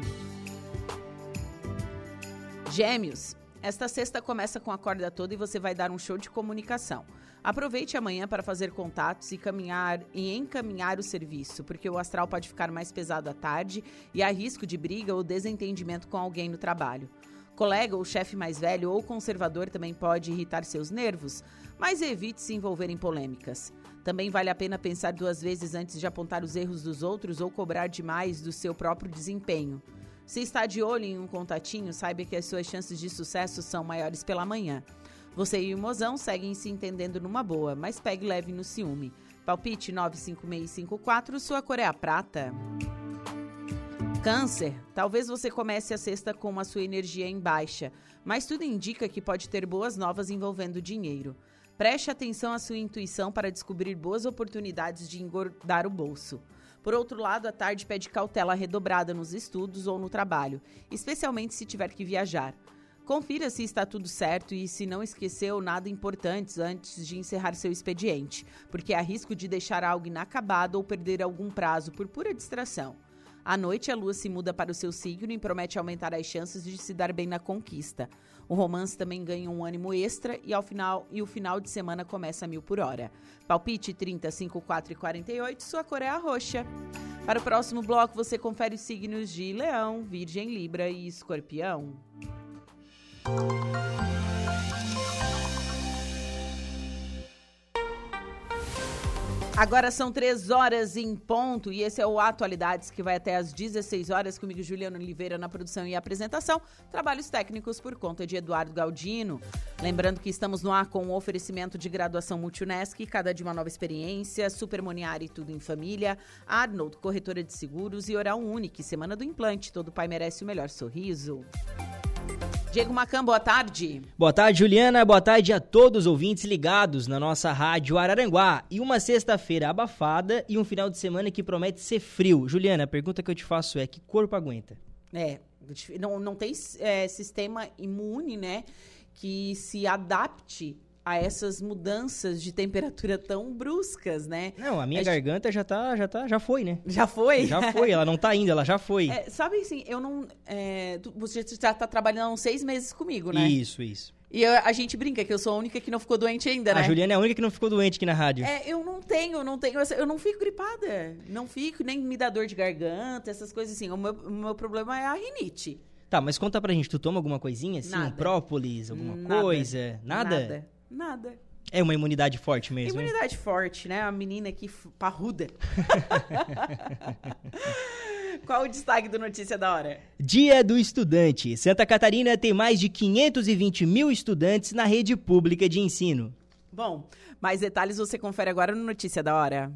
Gêmeos, esta sexta começa com a corda toda e você vai dar um show de comunicação. Aproveite amanhã para fazer contatos e caminhar e encaminhar o serviço, porque o astral pode ficar mais pesado à tarde e há risco de briga ou desentendimento com alguém no trabalho. Colega ou chefe mais velho ou conservador também pode irritar seus nervos, mas evite se envolver em polêmicas. Também vale a pena pensar duas vezes antes de apontar os erros dos outros ou cobrar demais do seu próprio desempenho. Se está de olho em um contatinho, saiba que as suas chances de sucesso são maiores pela manhã. Você e o mozão seguem se entendendo numa boa, mas pegue leve no ciúme. Palpite 95654, sua cor é a prata. Câncer, talvez você comece a sexta com a sua energia em baixa, mas tudo indica que pode ter boas novas envolvendo dinheiro. Preste atenção à sua intuição para descobrir boas oportunidades de engordar o bolso. Por outro lado, a tarde pede cautela redobrada nos estudos ou no trabalho, especialmente se tiver que viajar. Confira se está tudo certo e se não esqueceu nada importante antes de encerrar seu expediente, porque há risco de deixar algo inacabado ou perder algum prazo por pura distração. À noite, a lua se muda para o seu signo e promete aumentar as chances de se dar bem na conquista. O romance também ganha um ânimo extra e, ao final, e o final de semana começa a mil por hora. Palpite 30, 54 e 48, sua cor é a roxa. Para o próximo bloco, você confere os signos de Leão, Virgem, Libra e Escorpião. Agora são três horas em ponto e esse é o Atualidades que vai até às 16 horas comigo, Juliano Oliveira, na produção e apresentação. Trabalhos técnicos por conta de Eduardo Galdino. Lembrando que estamos no ar com o um oferecimento de graduação Multunesc, cada de uma nova experiência, Supermoniari Tudo em Família, Arnold, corretora de seguros e Oral Unique, Semana do Implante. Todo pai merece o melhor sorriso. Diego Macan, boa tarde. Boa tarde, Juliana. Boa tarde a todos os ouvintes ligados na nossa rádio Araranguá. E uma sexta-feira abafada e um final de semana que promete ser frio. Juliana, a pergunta que eu te faço é: que corpo aguenta? É, não, não tem é, sistema imune, né, que se adapte a essas mudanças de temperatura tão bruscas, né? Não, a minha a garganta gente... já tá, já tá, já foi, né? Já foi? Já foi, ela não tá indo, ela já foi. É, sabe assim, eu não. É, você já tá trabalhando há uns seis meses comigo, né? Isso, isso. E eu, a gente brinca que eu sou a única que não ficou doente ainda, né? A Juliana é a única que não ficou doente aqui na rádio. É, eu não tenho, eu não tenho. Eu não fico gripada. Não fico, nem me dá dor de garganta, essas coisas assim. O meu, o meu problema é a rinite. Tá, mas conta pra gente, tu toma alguma coisinha assim? Nada. Um própolis, alguma Nada. coisa? Nada? Nada. Nada. É uma imunidade forte mesmo. Imunidade hein? forte, né? A menina aqui parruda. Qual o destaque do Notícia da Hora? Dia do Estudante. Santa Catarina tem mais de 520 mil estudantes na rede pública de ensino. Bom, mais detalhes você confere agora no Notícia da Hora.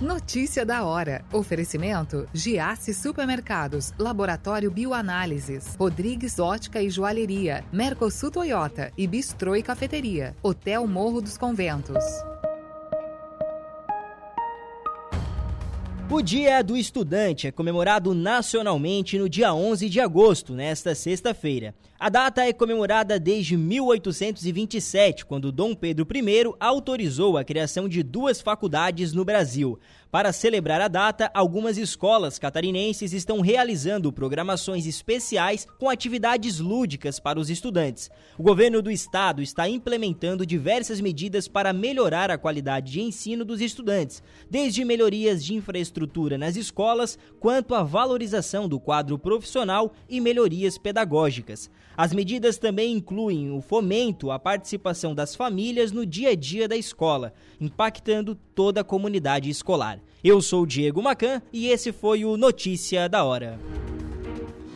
Notícia da hora. Oferecimento: Giasse Supermercados, Laboratório Bioanálises, Rodrigues Ótica e Joalheria, Mercosul Toyota e Bistrô e Cafeteria, Hotel Morro dos Conventos. O Dia do Estudante é comemorado nacionalmente no dia 11 de agosto, nesta sexta-feira. A data é comemorada desde 1827, quando Dom Pedro I autorizou a criação de duas faculdades no Brasil. Para celebrar a data, algumas escolas catarinenses estão realizando programações especiais com atividades lúdicas para os estudantes. O governo do estado está implementando diversas medidas para melhorar a qualidade de ensino dos estudantes, desde melhorias de infraestrutura nas escolas, quanto à valorização do quadro profissional e melhorias pedagógicas. As medidas também incluem o fomento à participação das famílias no dia a dia da escola, impactando toda a comunidade escolar. Eu sou Diego Macan e esse foi o Notícia da Hora.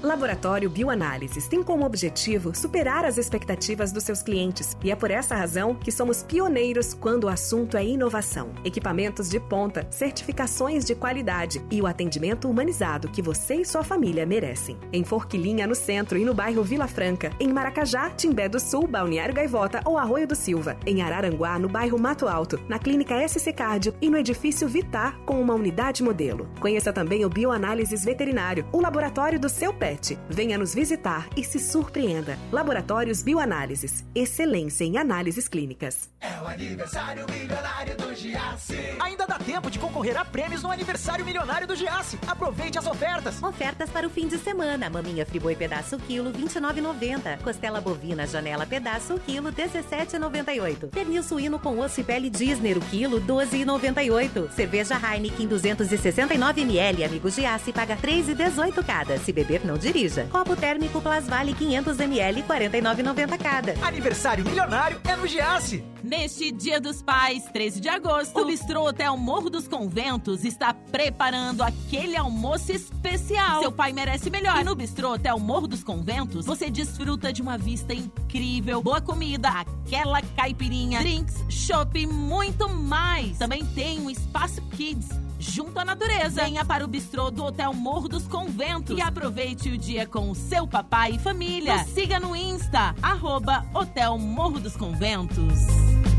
Laboratório Bioanálises tem como objetivo superar as expectativas dos seus clientes e é por essa razão que somos pioneiros quando o assunto é inovação. Equipamentos de ponta, certificações de qualidade e o atendimento humanizado que você e sua família merecem. Em Forquilinha, no centro e no bairro Vila Franca, em Maracajá, Timbé do Sul, Balneário Gaivota ou Arroio do Silva, em Araranguá, no bairro Mato Alto, na Clínica SC Cardio e no edifício Vitar com uma unidade modelo. Conheça também o Bioanálises Veterinário, o laboratório do seu pé Venha nos visitar e se surpreenda. Laboratórios Bioanálises. Excelência em análises clínicas. É o aniversário milionário do Giasse. Ainda dá tempo de concorrer a prêmios no aniversário milionário do Giasse. Aproveite as ofertas. Ofertas para o fim de semana. Maminha Friboi pedaço quilo 29,90. Costela bovina janela pedaço quilo 17,98. Pernil suíno com osso e pele Disney o quilo 12,98. Cerveja Heineken 269 ml. Amigo Giasse paga 3,18 cada. Se beber não dirija. Copo térmico Plasvale 500 ml 49,90 cada. Aniversário milionário é no Giasse. Neste Dia dos Pais, 13 de agosto, o Bistrô Hotel Morro dos Conventos está preparando aquele almoço especial. Seu pai merece melhor. E no Bistrô Hotel Morro dos Conventos, você desfruta de uma vista incrível, boa comida, aquela caipirinha, drinks, shopping, muito mais. Também tem um espaço kids junto à natureza. Venha para o bistrô do Hotel Morro dos Conventos e aproveite o dia com o seu papai e família. Nos siga no Insta, arroba Hotel Morro dos Conventos.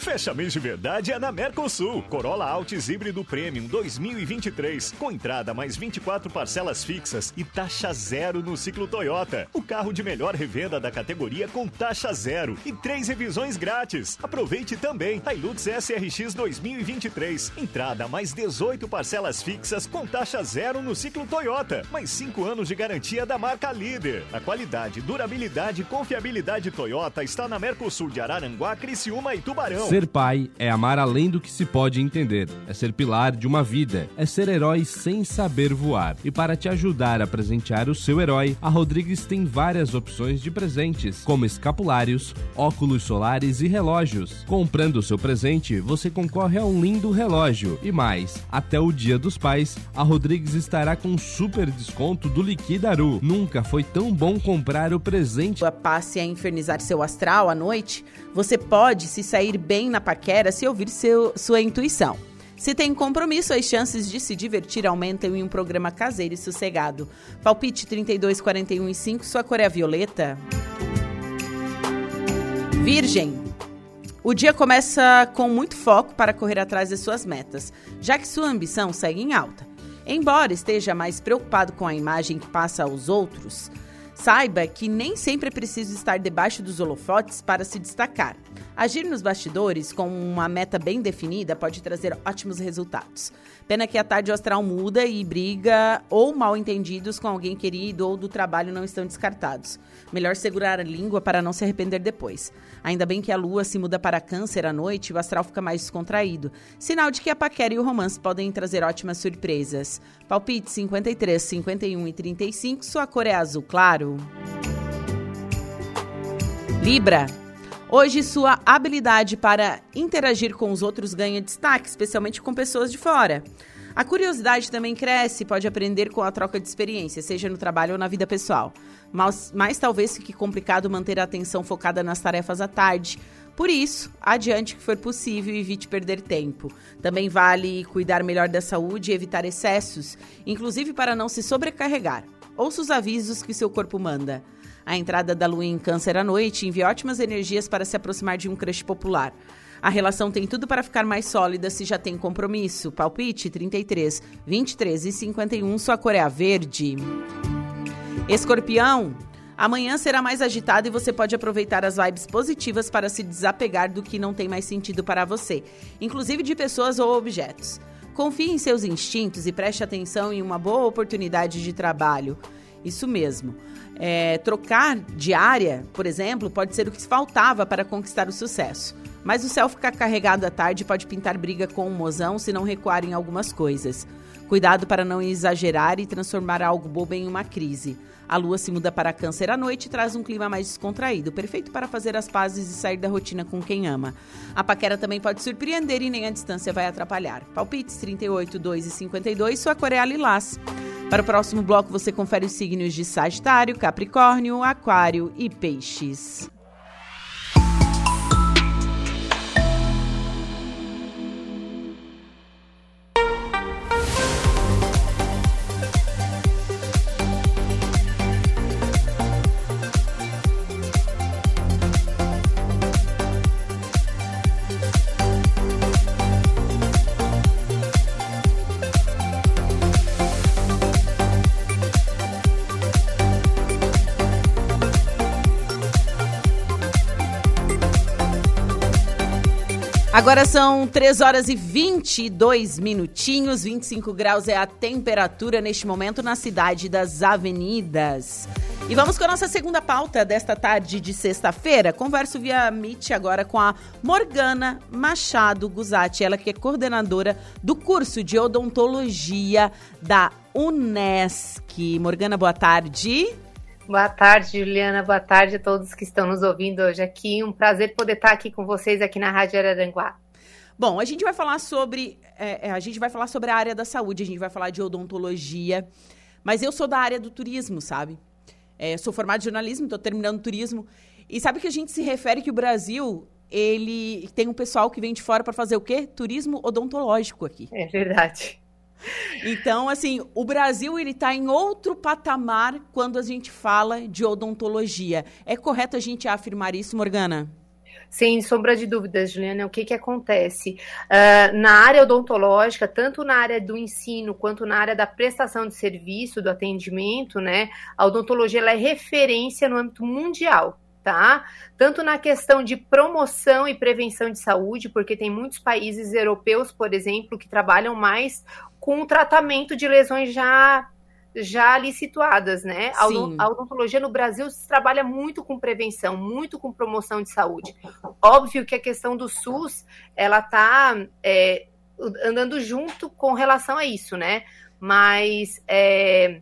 Fecha mês de verdade é na Mercosul. Corolla Altis híbrido Premium 2023. Com entrada mais 24 parcelas fixas e taxa zero no ciclo Toyota. O carro de melhor revenda da categoria com taxa zero e três revisões grátis. Aproveite também Hilux SRX 2023. Entrada mais 18 parcelas fixas com taxa zero no ciclo Toyota. Mais 5 anos de garantia da marca líder. A qualidade, durabilidade e confiabilidade Toyota está na Mercosul de Araranguá, Criciúma e Tubarão. Ser pai é amar além do que se pode entender, é ser pilar de uma vida, é ser herói sem saber voar. E para te ajudar a presentear o seu herói, a Rodrigues tem várias opções de presentes, como escapulários, óculos solares e relógios. Comprando o seu presente, você concorre a um lindo relógio. E mais, até o Dia dos Pais, a Rodrigues estará com super desconto do Liquidaru. Nunca foi tão bom comprar o presente. Passe a infernizar seu astral à noite, você pode se sair bem na paquera se ouvir seu, sua intuição. Se tem compromisso, as chances de se divertir aumentam em um programa caseiro e sossegado. Palpite 32, 41 e 5, sua cor é violeta. Virgem. O dia começa com muito foco para correr atrás das suas metas, já que sua ambição segue em alta. Embora esteja mais preocupado com a imagem que passa aos outros, saiba que nem sempre é preciso estar debaixo dos holofotes para se destacar. Agir nos bastidores com uma meta bem definida pode trazer ótimos resultados. Pena que a tarde astral muda e briga ou mal entendidos com alguém querido ou do trabalho não estão descartados. Melhor segurar a língua para não se arrepender depois. Ainda bem que a lua se muda para câncer à noite e o astral fica mais descontraído. Sinal de que a paquera e o romance podem trazer ótimas surpresas. Palpite 53, 51 e 35, sua cor é azul claro. Libra. Hoje, sua habilidade para interagir com os outros ganha destaque, especialmente com pessoas de fora. A curiosidade também cresce, pode aprender com a troca de experiência, seja no trabalho ou na vida pessoal. Mas, mas talvez fique complicado manter a atenção focada nas tarefas à tarde. Por isso, adiante que for possível e evite perder tempo. Também vale cuidar melhor da saúde e evitar excessos, inclusive para não se sobrecarregar. Ouça os avisos que seu corpo manda. A entrada da lua em Câncer à noite envia ótimas energias para se aproximar de um crush popular. A relação tem tudo para ficar mais sólida se já tem compromisso. Palpite 33, 23 e 51, sua cor é a verde. Escorpião, amanhã será mais agitado e você pode aproveitar as vibes positivas para se desapegar do que não tem mais sentido para você, inclusive de pessoas ou objetos. Confie em seus instintos e preste atenção em uma boa oportunidade de trabalho. Isso mesmo. É, trocar de área, por exemplo, pode ser o que faltava para conquistar o sucesso. Mas o céu ficar carregado à tarde pode pintar briga com o mozão se não recuar em algumas coisas. Cuidado para não exagerar e transformar algo bobo em uma crise. A lua se muda para câncer à noite e traz um clima mais descontraído, perfeito para fazer as pazes e sair da rotina com quem ama. A paquera também pode surpreender e nem a distância vai atrapalhar. Palpites 38, 2 e 52, sua cor é lilás. Para o próximo bloco, você confere os signos de Sagitário, Capricórnio, Aquário e Peixes. Agora são 3 horas e 22 minutinhos, 25 graus é a temperatura neste momento na cidade das avenidas. E vamos com a nossa segunda pauta desta tarde de sexta-feira. Converso via Meet agora com a Morgana Machado Guzatti, ela que é coordenadora do curso de odontologia da Unesc. Morgana, boa tarde. Boa tarde, Juliana. Boa tarde a todos que estão nos ouvindo hoje aqui. Um prazer poder estar aqui com vocês aqui na Rádio Araranguá. Bom, a gente vai falar sobre é, é, a gente vai falar sobre a área da saúde, a gente vai falar de odontologia, mas eu sou da área do turismo, sabe? É, sou formado em jornalismo, estou terminando turismo e sabe que a gente se refere que o Brasil ele tem um pessoal que vem de fora para fazer o quê? Turismo odontológico aqui. É verdade. Então, assim, o Brasil ele está em outro patamar quando a gente fala de odontologia. É correto a gente afirmar isso, Morgana? Sem sombra de dúvidas, Juliana, o que, que acontece? Uh, na área odontológica, tanto na área do ensino quanto na área da prestação de serviço, do atendimento, né? A odontologia é referência no âmbito mundial tá? Tanto na questão de promoção e prevenção de saúde, porque tem muitos países europeus, por exemplo, que trabalham mais com o tratamento de lesões já já ali situadas, né? Sim. A odontologia no Brasil se trabalha muito com prevenção, muito com promoção de saúde. Óbvio que a questão do SUS, ela tá é, andando junto com relação a isso, né? Mas é,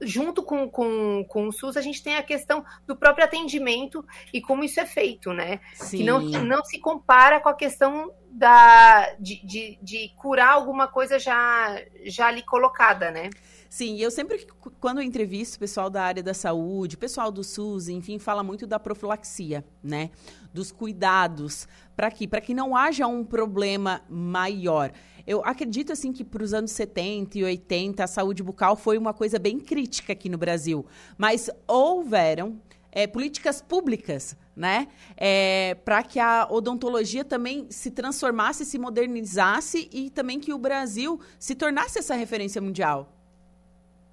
junto com, com, com o SUS, a gente tem a questão do próprio atendimento e como isso é feito, né? Sim. Que não, não se compara com a questão da, de, de, de curar alguma coisa já, já ali colocada, né? Sim, eu sempre, quando eu entrevisto pessoal da área da saúde, pessoal do SUS, enfim, fala muito da profilaxia, né? Dos cuidados, para que, que não haja um problema maior. Eu acredito assim que para os anos 70 e 80 a saúde bucal foi uma coisa bem crítica aqui no Brasil, mas houveram é, políticas públicas, né, é, para que a odontologia também se transformasse, se modernizasse e também que o Brasil se tornasse essa referência mundial.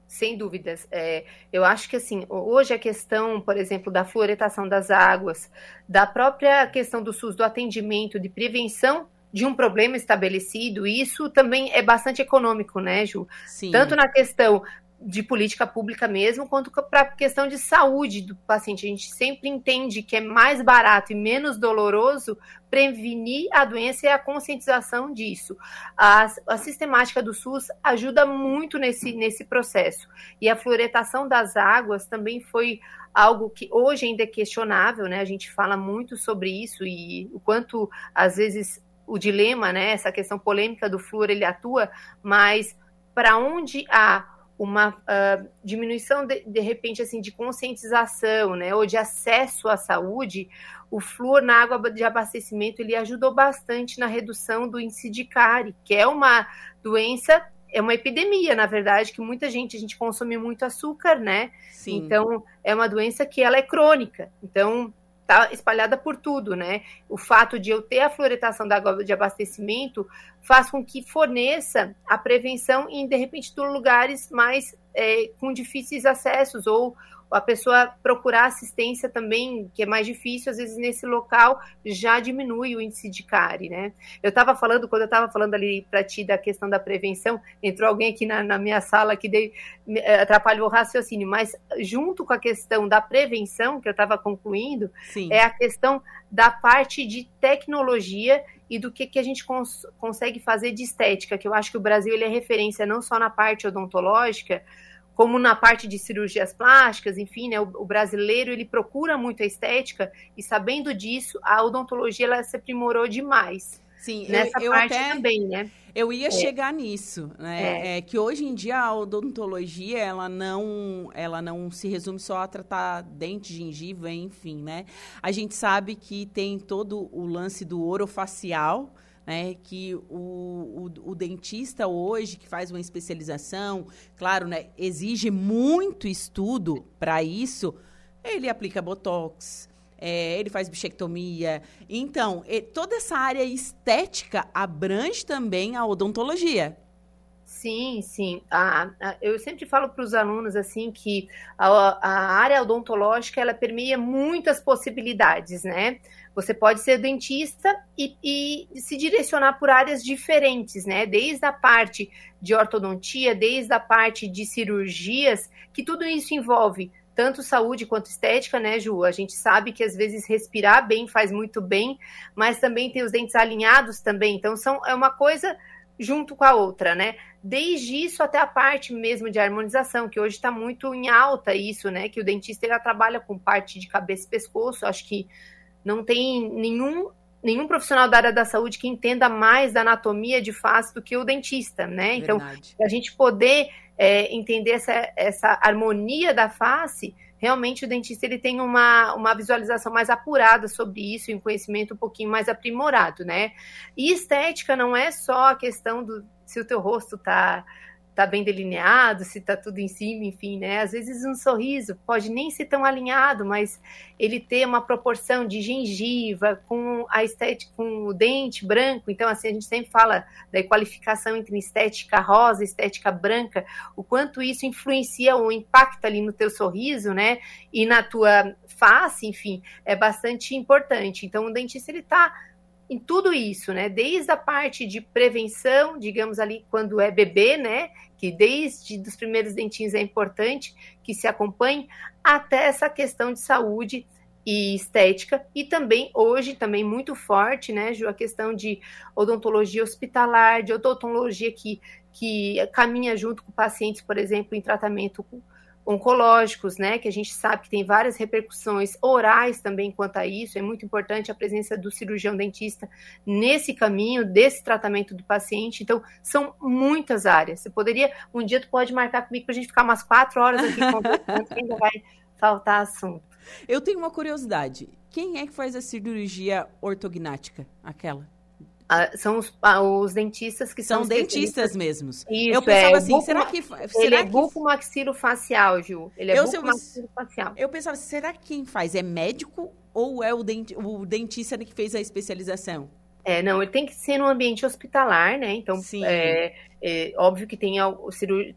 Sem dúvidas. É, eu acho que assim, hoje a questão, por exemplo, da fluoretação das águas, da própria questão do SUS, do atendimento, de prevenção de um problema estabelecido, isso também é bastante econômico, né, Ju? Sim. Tanto na questão de política pública mesmo, quanto para a questão de saúde do paciente. A gente sempre entende que é mais barato e menos doloroso prevenir a doença e a conscientização disso. A, a sistemática do SUS ajuda muito nesse, nesse processo. E a fluoretação das águas também foi algo que hoje ainda é questionável, né? A gente fala muito sobre isso e o quanto, às vezes, o dilema, né? Essa questão polêmica do flúor, ele atua, mas para onde há uma uh, diminuição de, de repente assim de conscientização, né, ou de acesso à saúde, o flúor na água de abastecimento ele ajudou bastante na redução do índice de cárie, que é uma doença é uma epidemia, na verdade, que muita gente, a gente consome muito açúcar, né? Sim. Então, é uma doença que ela é crônica. Então, está espalhada por tudo, né? O fato de eu ter a fluoretação da água de abastecimento faz com que forneça a prevenção em, de repente, lugares mais é, com difíceis acessos ou a pessoa procurar assistência também, que é mais difícil, às vezes nesse local já diminui o índice de cárie, né? Eu estava falando, quando eu estava falando ali para ti da questão da prevenção, entrou alguém aqui na, na minha sala que dei, eh, atrapalhou o raciocínio, mas junto com a questão da prevenção, que eu estava concluindo, Sim. é a questão da parte de tecnologia e do que, que a gente cons consegue fazer de estética, que eu acho que o Brasil ele é referência não só na parte odontológica, como na parte de cirurgias plásticas, enfim, né, o, o, brasileiro ele procura muito a estética e sabendo disso, a odontologia ela se aprimorou demais. Sim, nessa eu, parte até, também, né? Eu ia é. chegar nisso, né? É. é. que hoje em dia a odontologia ela não, ela não se resume só a tratar dente, gengiva, enfim, né? A gente sabe que tem todo o lance do orofacial, né, que o, o, o, dentista hoje, que faz uma especialização, claro, né, exige muito estudo para isso, ele aplica botox, é, ele faz bichectomia. Então, toda essa área estética abrange também a odontologia. Sim, sim. A, a, eu sempre falo para os alunos assim que a, a, área odontológica ela permeia muitas possibilidades, né? Você pode ser dentista e, e, se direcionar por áreas diferentes, né? Desde a parte de ortodontia, desde a parte de cirurgias, que tudo isso envolve tanto saúde quanto estética, né, Ju? A gente sabe que às vezes respirar bem faz muito bem, mas também tem os dentes alinhados também. Então, são, é uma coisa junto com a outra, né? Desde isso até a parte mesmo de harmonização, que hoje está muito em alta isso, né? Que o dentista ele trabalha com parte de cabeça e pescoço. Acho que não tem nenhum nenhum profissional da área da saúde que entenda mais da anatomia de face do que o dentista, né? Então, a gente poder é, entender essa, essa harmonia da face, realmente o dentista ele tem uma, uma visualização mais apurada sobre isso, um conhecimento um pouquinho mais aprimorado, né? E estética não é só a questão do se o teu rosto tá tá bem delineado, se tá tudo em cima, enfim, né? Às vezes um sorriso pode nem ser tão alinhado, mas ele ter uma proporção de gengiva com a estética, com o dente branco. Então, assim, a gente sempre fala da qualificação entre estética rosa estética branca, o quanto isso influencia ou impacta ali no teu sorriso, né? E na tua face, enfim, é bastante importante. Então, o dentista ele tá em tudo isso, né? Desde a parte de prevenção, digamos ali quando é bebê, né? Que desde os primeiros dentinhos é importante que se acompanhe, até essa questão de saúde e estética e também hoje também muito forte, né, Ju, a questão de odontologia hospitalar, de odontologia que que caminha junto com pacientes, por exemplo, em tratamento com oncológicos, né, que a gente sabe que tem várias repercussões orais também quanto a isso. É muito importante a presença do cirurgião dentista nesse caminho, desse tratamento do paciente. Então, são muitas áreas. Você poderia, um dia tu pode marcar comigo para a gente ficar umas quatro horas aqui conversando, ainda vai faltar assunto. Eu tenho uma curiosidade. Quem é que faz a cirurgia ortognática? Aquela? Ah, são os, ah, os, dentistas que são, são dentistas mesmos. Isso, eu pensava é, assim, buco, será que será ele é bucomaxilofacial, Ju. Ele é bucomaxilofacial. Eu pensava, será que quem faz é médico ou é o, denti, o dentista que fez a especialização? É, não, ele tem que ser no ambiente hospitalar, né? Então, Sim. É, é óbvio que tem,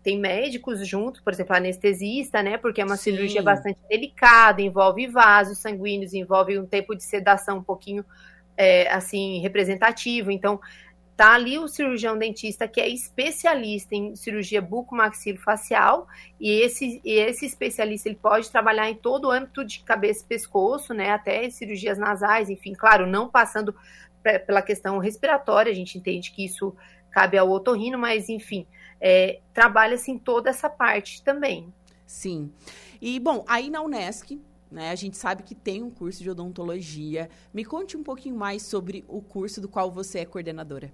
tem médicos junto, por exemplo, anestesista, né? Porque é uma Sim. cirurgia bastante delicada, envolve vasos sanguíneos, envolve um tempo de sedação um pouquinho é, assim representativo. Então, Tá ali o cirurgião dentista que é especialista em cirurgia bucomaxilofacial e esse, e esse especialista ele pode trabalhar em todo o âmbito de cabeça e pescoço, né, até cirurgias nasais, enfim, claro, não passando pela questão respiratória, a gente entende que isso cabe ao otorrino, mas enfim, é, trabalha-se em toda essa parte também. Sim. E, bom, aí na Unesc, né, a gente sabe que tem um curso de odontologia. Me conte um pouquinho mais sobre o curso do qual você é coordenadora.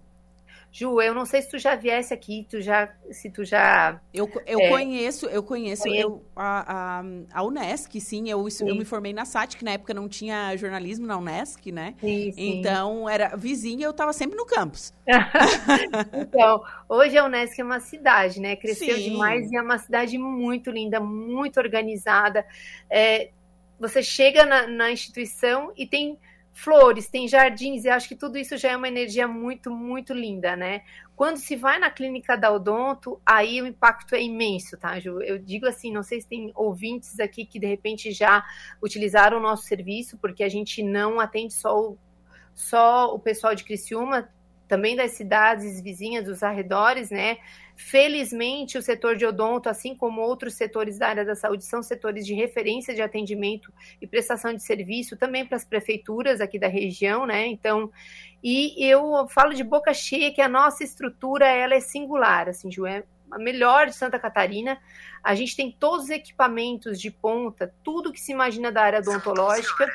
Ju, eu não sei se tu já viesse aqui, tu já, se tu já... Eu, eu é, conheço, eu conheço eu, a, a, a Unesc, sim eu, sim. eu me formei na SAT, que na época não tinha jornalismo na Unesc, né? Sim, sim. Então, era vizinha, eu estava sempre no campus. então, hoje a Unesc é uma cidade, né? Cresceu sim. demais e é uma cidade muito linda, muito organizada. É, você chega na, na instituição e tem flores, tem jardins, e acho que tudo isso já é uma energia muito, muito linda, né? Quando se vai na clínica da Odonto, aí o impacto é imenso, tá, Ju? Eu digo assim, não sei se tem ouvintes aqui que de repente já utilizaram o nosso serviço, porque a gente não atende só o, só o pessoal de Criciúma, também das cidades vizinhas, dos arredores, né? Felizmente, o setor de odonto, assim como outros setores da área da saúde, são setores de referência de atendimento e prestação de serviço também para as prefeituras aqui da região, né? Então, e eu falo de boca cheia que a nossa estrutura ela é singular, assim, Ju, é a melhor de Santa Catarina. A gente tem todos os equipamentos de ponta, tudo que se imagina da área odontológica.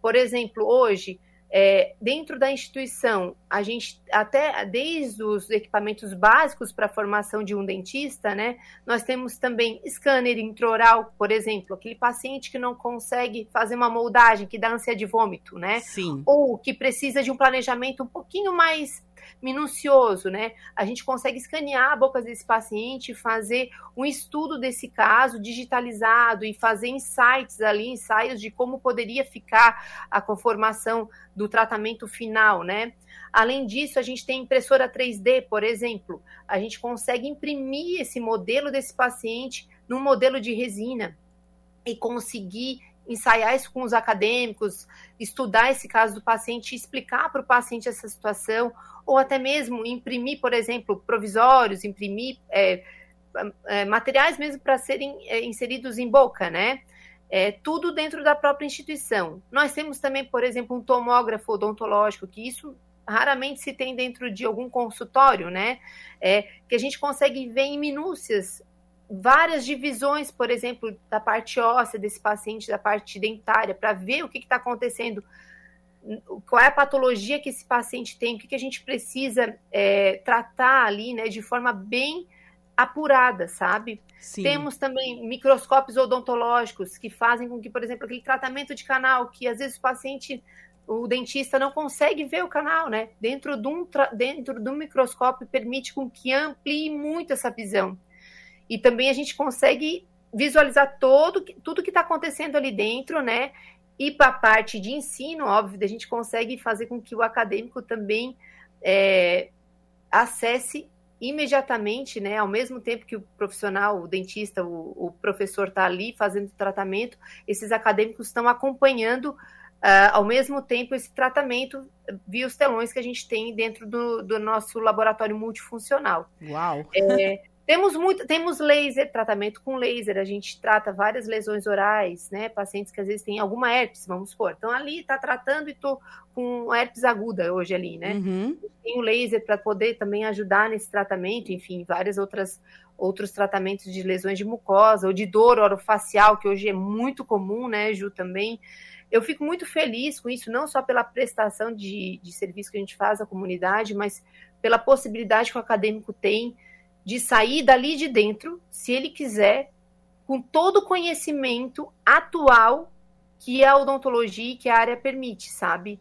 Por exemplo, hoje é, dentro da instituição, a gente até desde os equipamentos básicos para a formação de um dentista, né? Nós temos também scanner intraoral, por exemplo, aquele paciente que não consegue fazer uma moldagem, que dá ânsia de vômito, né? Sim. Ou que precisa de um planejamento um pouquinho mais minucioso, né? A gente consegue escanear a boca desse paciente, fazer um estudo desse caso digitalizado e fazer insights ali, ensaios de como poderia ficar a conformação do tratamento final, né? Além disso, a gente tem impressora 3D, por exemplo. A gente consegue imprimir esse modelo desse paciente num modelo de resina e conseguir ensaiar isso com os acadêmicos, estudar esse caso do paciente, explicar para o paciente essa situação, ou até mesmo imprimir, por exemplo, provisórios, imprimir é, é, materiais mesmo para serem é, inseridos em boca, né? É, tudo dentro da própria instituição. Nós temos também, por exemplo, um tomógrafo odontológico, que isso raramente se tem dentro de algum consultório, né? É, que a gente consegue ver em minúcias várias divisões, por exemplo, da parte óssea desse paciente, da parte dentária, para ver o que está acontecendo, qual é a patologia que esse paciente tem, o que, que a gente precisa é, tratar ali, né, de forma bem apurada, sabe? Sim. Temos também microscópios odontológicos que fazem com que, por exemplo, aquele tratamento de canal, que às vezes o paciente, o dentista não consegue ver o canal, né? Dentro de um, dentro de um microscópio permite com que amplie muito essa visão. E também a gente consegue visualizar todo, tudo que está acontecendo ali dentro, né? E para a parte de ensino, óbvio, a gente consegue fazer com que o acadêmico também é, acesse imediatamente, né, ao mesmo tempo que o profissional, o dentista, o, o professor está ali fazendo tratamento, esses acadêmicos estão acompanhando uh, ao mesmo tempo esse tratamento via os telões que a gente tem dentro do, do nosso laboratório multifuncional. Uau! É, temos muito, temos laser, tratamento com laser, a gente trata várias lesões orais, né? Pacientes que às vezes têm alguma herpes, vamos supor. Então ali está tratando e tô com herpes aguda hoje ali, né? Uhum. Tem o laser para poder também ajudar nesse tratamento, enfim, várias outras outros tratamentos de lesões de mucosa ou de dor orofacial, que hoje é muito comum, né, Ju, também. Eu fico muito feliz com isso, não só pela prestação de, de serviço que a gente faz à comunidade, mas pela possibilidade que o acadêmico tem de sair dali de dentro, se ele quiser, com todo o conhecimento atual que a odontologia e que a área permite, sabe?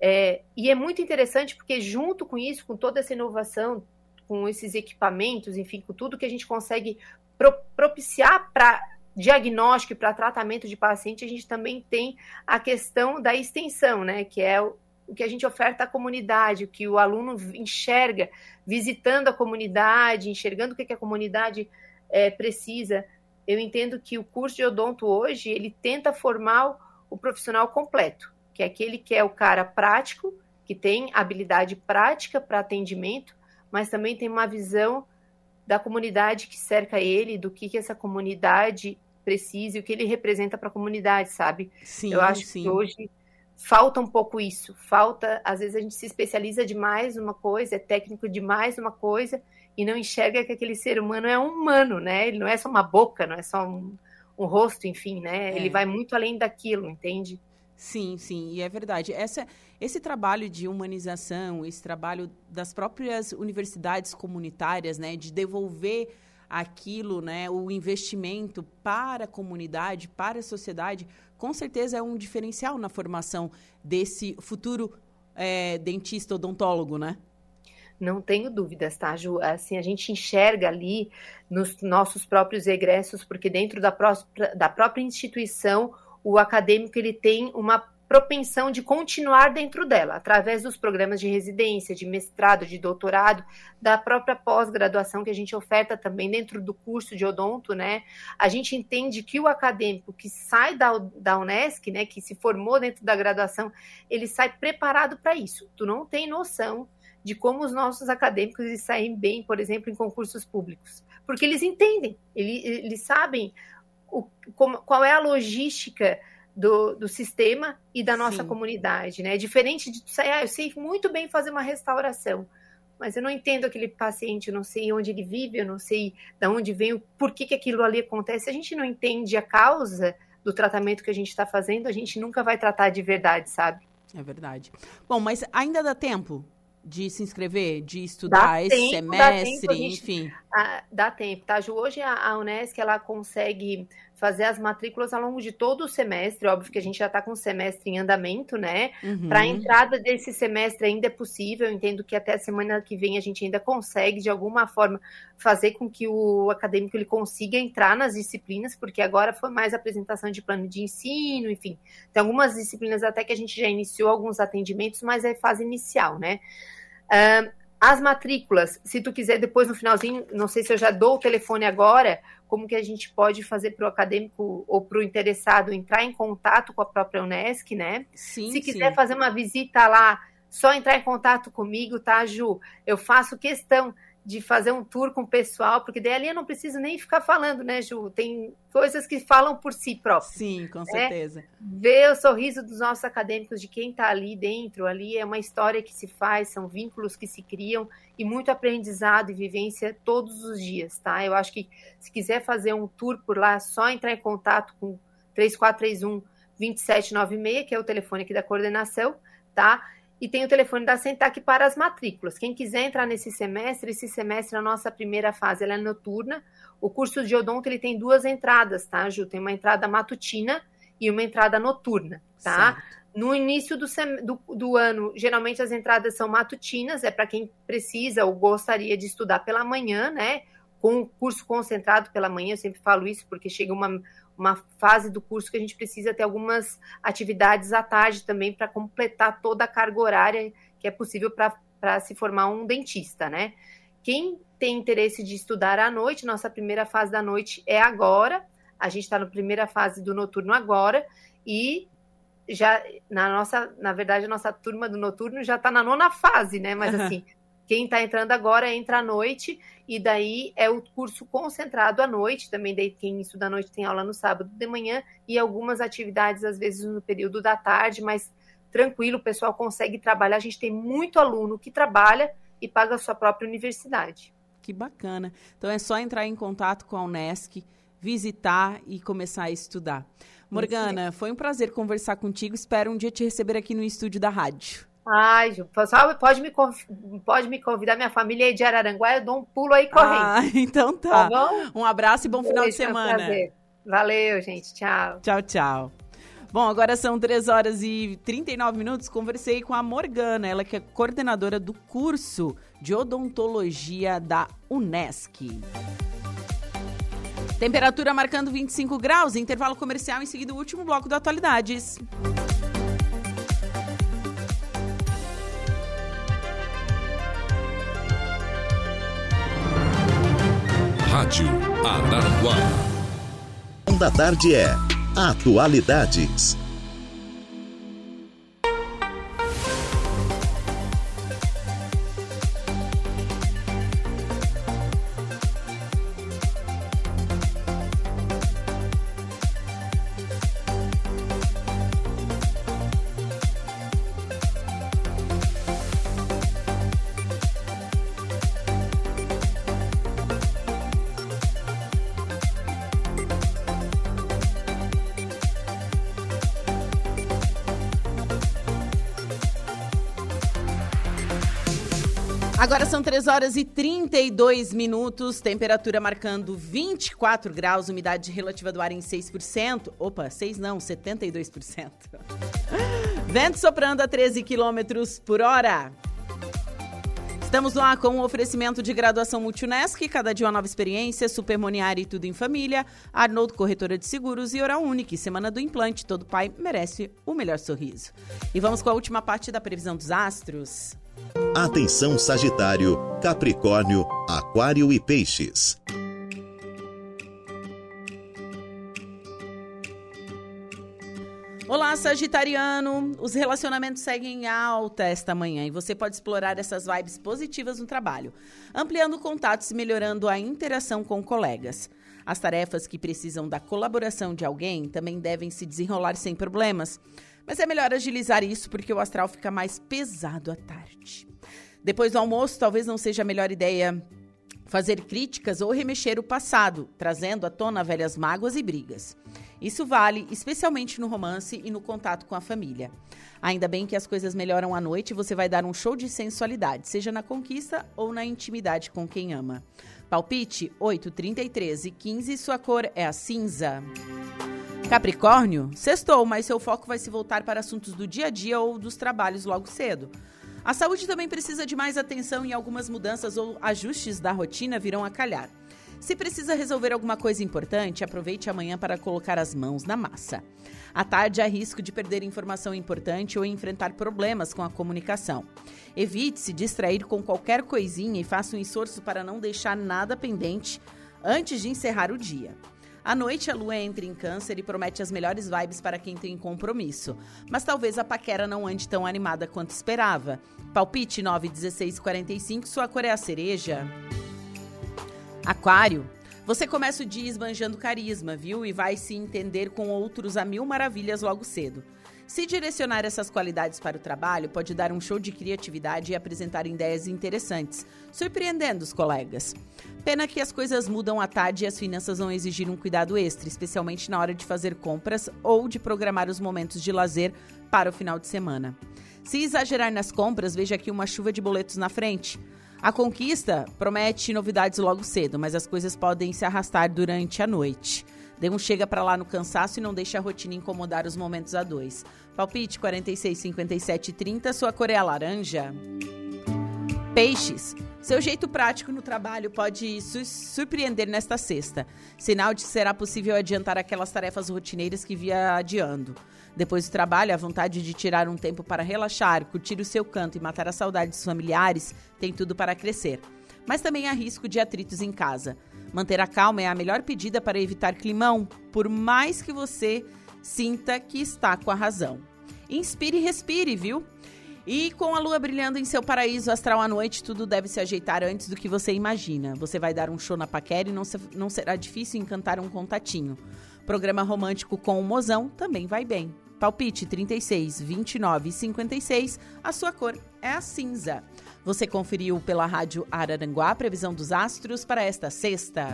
É, e é muito interessante porque junto com isso, com toda essa inovação, com esses equipamentos, enfim, com tudo que a gente consegue pro, propiciar para diagnóstico e para tratamento de paciente, a gente também tem a questão da extensão, né? Que é o, o que a gente oferta à comunidade, o que o aluno enxerga visitando a comunidade, enxergando o que, a comunidade é, precisa. Eu entendo que o curso de odonto hoje ele tenta formar o profissional completo, que é aquele que é o cara prático que tem habilidade prática para atendimento, mas também tem uma visão da comunidade que cerca ele, do que, que essa comunidade precisa e o que ele representa para a comunidade, sabe? Sim, Eu acho sim. que hoje falta um pouco isso. Falta, às vezes a gente se especializa demais numa coisa, é técnico demais numa coisa e não enxerga que aquele ser humano é um humano, né? Ele não é só uma boca, não é só um, um rosto, enfim, né? É. Ele vai muito além daquilo, entende? Sim, sim, e é verdade. Essa, esse trabalho de humanização, esse trabalho das próprias universidades comunitárias, né, de devolver aquilo, né, o investimento para a comunidade, para a sociedade, com certeza é um diferencial na formação desse futuro é, dentista odontólogo, né? Não tenho dúvidas, tá, Ju? Assim, a gente enxerga ali nos nossos próprios egressos, porque dentro da, pró da própria instituição, o acadêmico ele tem uma propensão de continuar dentro dela, através dos programas de residência, de mestrado, de doutorado, da própria pós-graduação que a gente oferta também dentro do curso de odonto, né? A gente entende que o acadêmico que sai da, da Unesc, né, que se formou dentro da graduação, ele sai preparado para isso. Tu não tem noção de como os nossos acadêmicos saem bem, por exemplo, em concursos públicos, porque eles entendem, eles, eles sabem o, como, qual é a logística do, do sistema e da nossa Sim. comunidade, né? É diferente de sair, ah, eu sei muito bem fazer uma restauração, mas eu não entendo aquele paciente, eu não sei onde ele vive, eu não sei de onde vem, por que, que aquilo ali acontece. Se a gente não entende a causa do tratamento que a gente está fazendo, a gente nunca vai tratar de verdade, sabe? É verdade. Bom, mas ainda dá tempo de se inscrever, de estudar esse tempo, dá semestre, tempo, a gente- enfim. Ah, dá tempo, tá, Ju? Hoje a, a Unesc ela consegue fazer as matrículas ao longo de todo o semestre. Óbvio que a gente já está com o semestre em andamento, né? Uhum. Para a entrada desse semestre ainda é possível. Eu entendo que até a semana que vem a gente ainda consegue, de alguma forma, fazer com que o acadêmico ele consiga entrar nas disciplinas, porque agora foi mais apresentação de plano de ensino, enfim. Tem algumas disciplinas até que a gente já iniciou alguns atendimentos, mas é fase inicial, né? As matrículas, se tu quiser depois no finalzinho, não sei se eu já dou o telefone agora, como que a gente pode fazer para o acadêmico ou para o interessado entrar em contato com a própria Unesc, né? Sim, se quiser sim. fazer uma visita lá, só entrar em contato comigo, tá, Ju? Eu faço questão de fazer um tour com o pessoal, porque daí ali eu não preciso nem ficar falando, né, Ju? Tem coisas que falam por si próprias. Sim, com né? certeza. Ver o sorriso dos nossos acadêmicos, de quem está ali dentro, ali é uma história que se faz, são vínculos que se criam e muito aprendizado e vivência todos os dias, tá? Eu acho que se quiser fazer um tour por lá, é só entrar em contato com 3431 2796, que é o telefone aqui da coordenação, tá? E tem o telefone da Sentac para as matrículas. Quem quiser entrar nesse semestre, esse semestre, a nossa primeira fase, ela é noturna. O curso de odonto, ele tem duas entradas, tá, Ju? Tem uma entrada matutina e uma entrada noturna, tá? No início do, sem- do, do ano, geralmente as entradas são matutinas, é para quem precisa ou gostaria de estudar pela manhã, né? Com o curso concentrado pela manhã, eu sempre falo isso, porque chega uma, uma fase do curso que a gente precisa ter algumas atividades à tarde também para completar toda a carga horária que é possível para se formar um dentista, né? Quem tem interesse de estudar à noite, nossa primeira fase da noite é agora. A gente está na primeira fase do noturno agora e já na nossa, na verdade, a nossa turma do noturno já está na nona fase, né? Mas assim, quem está entrando agora entra à noite e daí é o curso concentrado à noite. Também daí quem estuda à noite tem aula no sábado de manhã e algumas atividades às vezes no período da tarde, mas tranquilo, o pessoal consegue trabalhar. A gente tem muito aluno que trabalha e paga a sua própria universidade. Que bacana. Então é só entrar em contato com a Unesc, visitar e começar a estudar. Morgana, foi um prazer conversar contigo. Espero um dia te receber aqui no estúdio da rádio. Ai, Ju, pessoal, pode me, pode me convidar, minha família é de Araranguá, eu dou um pulo aí correndo. Ah, então tá. Tá bom? Um abraço e bom final de semana. prazer. Valeu, gente. Tchau. Tchau, tchau. Bom, agora são 3 horas e 39 minutos. Conversei com a Morgana, ela que é coordenadora do curso de odontologia da Unesc. Temperatura marcando 25 graus, intervalo comercial em seguida o último bloco do Atualidades. Rádio Araranguá. Da tarde é Atualidades. São 3 horas e 32 minutos, temperatura marcando 24 graus, umidade relativa do ar em 6%. Opa, 6 não, 72%. Vento soprando a 13 quilômetros por hora. Estamos lá com o um oferecimento de graduação Multunesc, cada dia uma nova experiência, Supermoniar e tudo em família, Arnold Corretora de Seguros e Oral Unique, Semana do Implante, todo pai merece o melhor sorriso. E vamos com a última parte da previsão dos astros. Atenção Sagitário, Capricórnio, Aquário e Peixes. Olá, Sagitariano! Os relacionamentos seguem em alta esta manhã e você pode explorar essas vibes positivas no trabalho, ampliando contatos e melhorando a interação com colegas. As tarefas que precisam da colaboração de alguém também devem se desenrolar sem problemas. Mas é melhor agilizar isso porque o astral fica mais pesado à tarde. Depois do almoço, talvez não seja a melhor ideia fazer críticas ou remexer o passado, trazendo à tona velhas mágoas e brigas. Isso vale especialmente no romance e no contato com a família. Ainda bem que as coisas melhoram à noite e você vai dar um show de sensualidade, seja na conquista ou na intimidade com quem ama. Palpite 8, 33 e 15, sua cor é a cinza. Capricórnio, sextou, mas seu foco vai se voltar para assuntos do dia a dia ou dos trabalhos logo cedo. A saúde também precisa de mais atenção e algumas mudanças ou ajustes da rotina virão a calhar. Se precisa resolver alguma coisa importante, aproveite amanhã para colocar as mãos na massa. À tarde, há risco de perder informação importante ou enfrentar problemas com a comunicação. Evite se distrair com qualquer coisinha e faça um esforço para não deixar nada pendente antes de encerrar o dia. À noite, a lua entra em câncer e promete as melhores vibes para quem tem compromisso. Mas talvez a paquera não ande tão animada quanto esperava. Palpite 9, 16, 45, sua cor é a cereja. Aquário. Você começa o dia esbanjando carisma, viu? E vai se entender com outros a mil maravilhas logo cedo. Se direcionar essas qualidades para o trabalho, pode dar um show de criatividade e apresentar ideias interessantes, surpreendendo os colegas. Pena que as coisas mudam à tarde e as finanças vão exigir um cuidado extra, especialmente na hora de fazer compras ou de programar os momentos de lazer para o final de semana. Se exagerar nas compras, veja aqui uma chuva de boletos na frente. A conquista promete novidades logo cedo, mas as coisas podem se arrastar durante a noite. Dê um chega para lá no cansaço e não deixe a rotina incomodar os momentos a dois. Palpite 46, 57 30, sua cor é a laranja. Peixes. Seu jeito prático no trabalho pode su surpreender nesta sexta. Sinal de que será possível adiantar aquelas tarefas rotineiras que via adiando. Depois do trabalho, a vontade de tirar um tempo para relaxar, curtir o seu canto e matar a saudade dos familiares tem tudo para crescer. Mas também há risco de atritos em casa. Manter a calma é a melhor pedida para evitar climão, por mais que você sinta que está com a razão. Inspire e respire, viu? E com a lua brilhando em seu paraíso astral à noite, tudo deve se ajeitar antes do que você imagina. Você vai dar um show na paquera e não, se, não será difícil encantar um contatinho. Programa romântico com o mozão também vai bem. Palpite 36, 29 e 56, a sua cor é a cinza. Você conferiu pela Rádio Araranguá a previsão dos astros para esta sexta.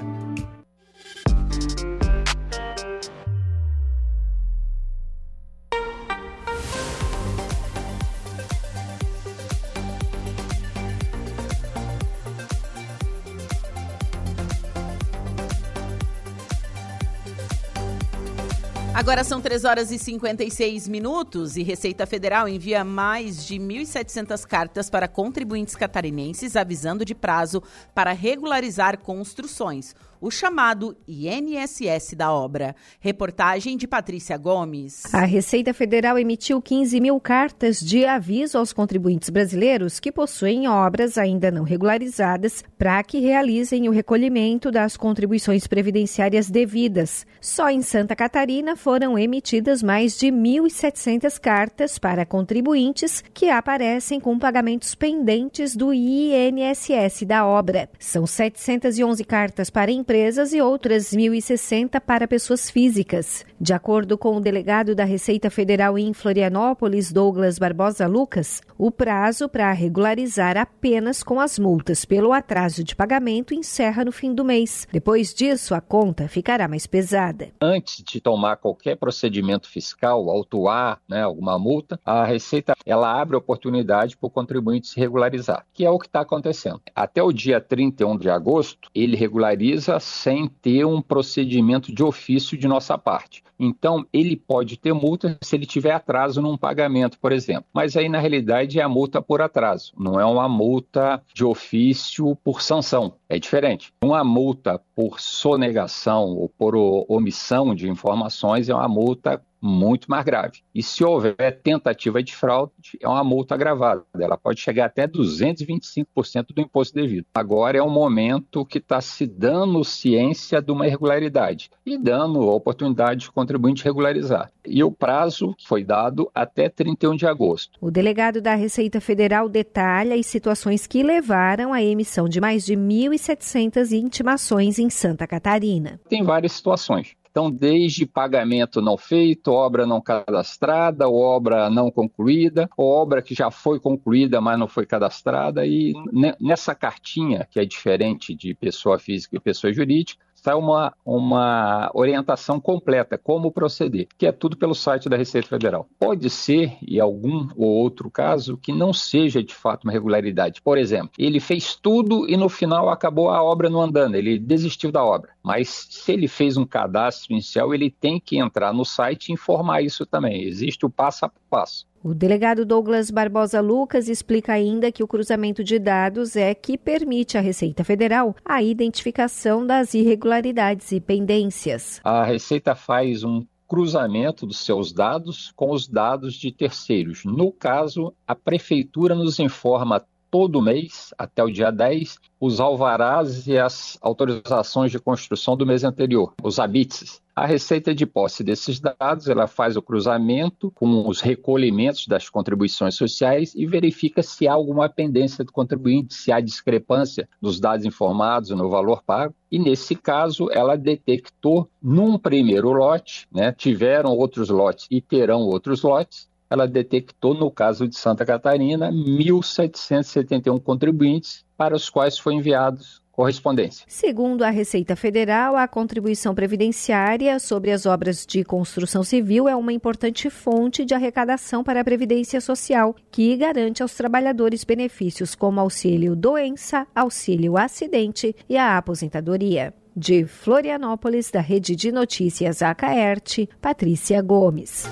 Agora são 3 horas e 56 minutos e Receita Federal envia mais de 1.700 cartas para contribuintes catarinenses avisando de prazo para regularizar construções o chamado INSS da obra. Reportagem de Patrícia Gomes. A Receita Federal emitiu 15 mil cartas de aviso aos contribuintes brasileiros que possuem obras ainda não regularizadas para que realizem o recolhimento das contribuições previdenciárias devidas. Só em Santa Catarina foram emitidas mais de 1.700 cartas para contribuintes que aparecem com pagamentos pendentes do INSS da obra. São 711 cartas para empresas empresas e outras 1.060 para pessoas físicas. De acordo com o delegado da Receita Federal em Florianópolis, Douglas Barbosa Lucas, o prazo para regularizar apenas com as multas pelo atraso de pagamento encerra no fim do mês. Depois disso, a conta ficará mais pesada. Antes de tomar qualquer procedimento fiscal, autuar né, alguma multa, a Receita ela abre oportunidade para o contribuinte se regularizar, que é o que está acontecendo. Até o dia 31 de agosto, ele regulariza sem ter um procedimento de ofício de nossa parte. Então, ele pode ter multa se ele tiver atraso num pagamento, por exemplo. Mas aí, na realidade, é a multa por atraso, não é uma multa de ofício por sanção. É diferente. Uma multa por sonegação ou por omissão de informações é uma multa muito mais grave. E se houver tentativa de fraude, é uma multa agravada. Ela pode chegar até 225% do imposto devido. Agora é um momento que está se dando ciência de uma irregularidade e dando a oportunidade de contribuinte regularizar. E o prazo foi dado até 31 de agosto. O delegado da Receita Federal detalha as situações que levaram à emissão de mais de 1.700 intimações em Santa Catarina. Tem várias situações. Então, desde pagamento não feito, obra não cadastrada, obra não concluída, obra que já foi concluída, mas não foi cadastrada, e nessa cartinha, que é diferente de pessoa física e pessoa jurídica, está uma, uma orientação completa, como proceder, que é tudo pelo site da Receita Federal. Pode ser, em algum ou outro caso, que não seja de fato uma regularidade. Por exemplo, ele fez tudo e no final acabou a obra não andando, ele desistiu da obra. Mas se ele fez um cadastro inicial, ele tem que entrar no site e informar isso também. Existe o passo a passo. O delegado Douglas Barbosa Lucas explica ainda que o cruzamento de dados é que permite à Receita Federal a identificação das irregularidades e pendências. A Receita faz um cruzamento dos seus dados com os dados de terceiros. No caso, a prefeitura nos informa todo mês, até o dia 10, os alvarás e as autorizações de construção do mês anterior, os habites. A receita de posse desses dados, ela faz o cruzamento com os recolhimentos das contribuições sociais e verifica se há alguma pendência do contribuinte, se há discrepância dos dados informados no valor pago. E nesse caso, ela detectou num primeiro lote, né, tiveram outros lotes e terão outros lotes, ela detectou, no caso de Santa Catarina, 1.771 contribuintes para os quais foi enviados correspondência. Segundo a Receita Federal, a contribuição previdenciária sobre as obras de construção civil é uma importante fonte de arrecadação para a Previdência Social, que garante aos trabalhadores benefícios como auxílio doença, auxílio acidente e a aposentadoria. De Florianópolis, da Rede de Notícias Acaerte, Patrícia Gomes.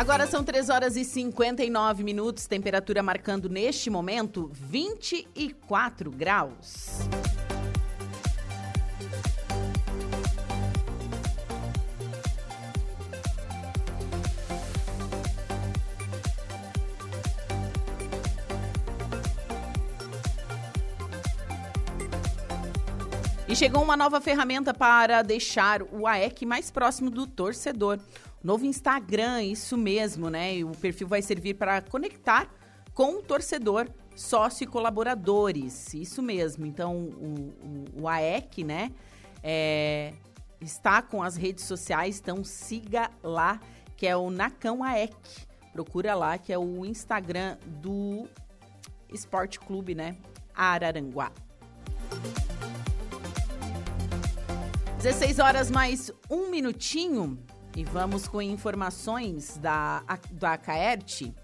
Agora são 3 horas e 59 minutos, temperatura marcando neste momento 24 graus. E chegou uma nova ferramenta para deixar o AEC mais próximo do torcedor. Novo Instagram, isso mesmo, né? O perfil vai servir para conectar com o torcedor, sócio e colaboradores. Isso mesmo. Então, o, o, o AEC, né? É, está com as redes sociais, então siga lá, que é o Nacão AEC. Procura lá, que é o Instagram do Esporte Clube, né? Araranguá. 16 horas mais um minutinho. E vamos com informações da, da Caerte.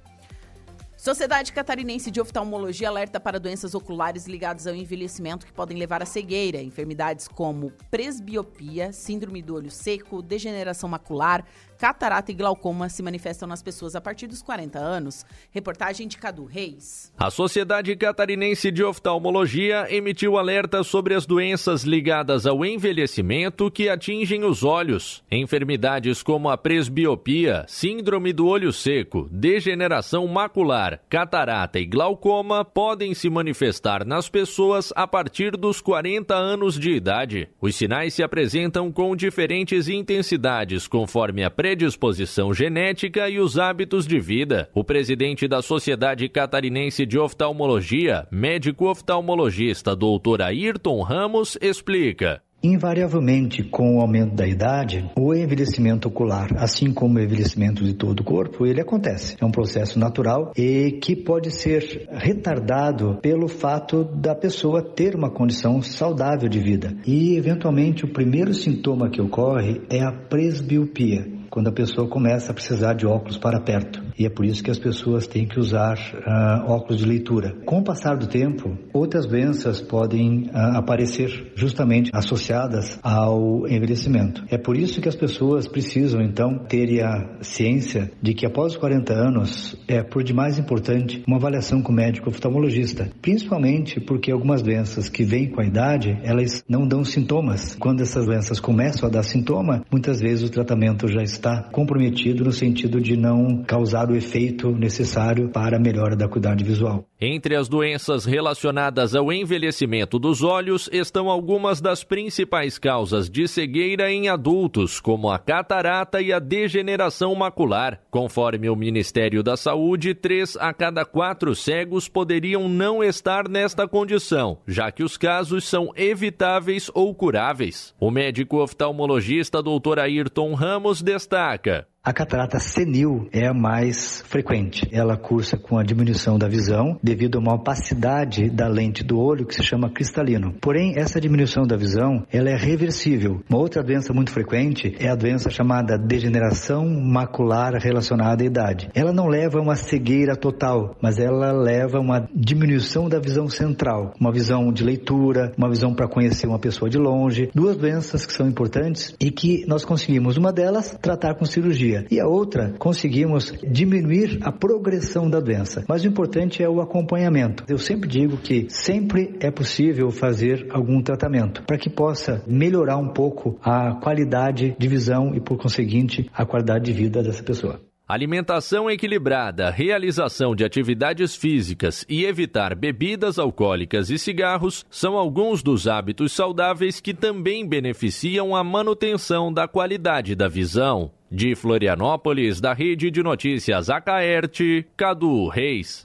Sociedade Catarinense de Oftalmologia alerta para doenças oculares ligadas ao envelhecimento que podem levar à cegueira. Enfermidades como presbiopia, síndrome do olho seco, degeneração macular, catarata e glaucoma se manifestam nas pessoas a partir dos 40 anos. Reportagem de Cadu Reis. A Sociedade Catarinense de Oftalmologia emitiu alerta sobre as doenças ligadas ao envelhecimento que atingem os olhos. Enfermidades como a presbiopia, síndrome do olho seco, degeneração macular, catarata e glaucoma podem se manifestar nas pessoas a partir dos 40 anos de idade. Os sinais se apresentam com diferentes intensidades conforme a predisposição genética e os hábitos de vida. O presidente da Sociedade Catarinense de Oftalmologia, médico oftalmologista Dr. Ayrton Ramos, explica Invariavelmente, com o aumento da idade, o envelhecimento ocular, assim como o envelhecimento de todo o corpo, ele acontece. É um processo natural e que pode ser retardado pelo fato da pessoa ter uma condição saudável de vida. E, eventualmente, o primeiro sintoma que ocorre é a presbiopia quando a pessoa começa a precisar de óculos para perto. E é por isso que as pessoas têm que usar uh, óculos de leitura. Com o passar do tempo, outras doenças podem uh, aparecer justamente associadas ao envelhecimento. É por isso que as pessoas precisam, então, ter a ciência de que após os 40 anos é por demais importante uma avaliação com o médico oftalmologista, principalmente porque algumas doenças que vêm com a idade, elas não dão sintomas. Quando essas doenças começam a dar sintoma, muitas vezes o tratamento já está comprometido no sentido de não causar o efeito necessário para a melhora da qualidade visual. Entre as doenças relacionadas ao envelhecimento dos olhos estão algumas das principais causas de cegueira em adultos, como a catarata e a degeneração macular. Conforme o Ministério da Saúde, três a cada quatro cegos poderiam não estar nesta condição, já que os casos são evitáveis ou curáveis. O médico oftalmologista Dr. Ayrton Ramos destaca destaca. A catarata senil é a mais frequente. Ela cursa com a diminuição da visão devido a uma opacidade da lente do olho que se chama cristalino. Porém, essa diminuição da visão, ela é reversível. Uma outra doença muito frequente é a doença chamada degeneração macular relacionada à idade. Ela não leva a uma cegueira total, mas ela leva a uma diminuição da visão central, uma visão de leitura, uma visão para conhecer uma pessoa de longe. Duas doenças que são importantes e que nós conseguimos uma delas tratar com cirurgia e a outra conseguimos diminuir a progressão da doença. Mas o importante é o acompanhamento. Eu sempre digo que sempre é possível fazer algum tratamento para que possa melhorar um pouco a qualidade de visão e, por conseguinte, a qualidade de vida dessa pessoa. Alimentação equilibrada, realização de atividades físicas e evitar bebidas alcoólicas e cigarros são alguns dos hábitos saudáveis que também beneficiam a manutenção da qualidade da visão. De Florianópolis, da Rede de Notícias Acaerte, Cadu Reis.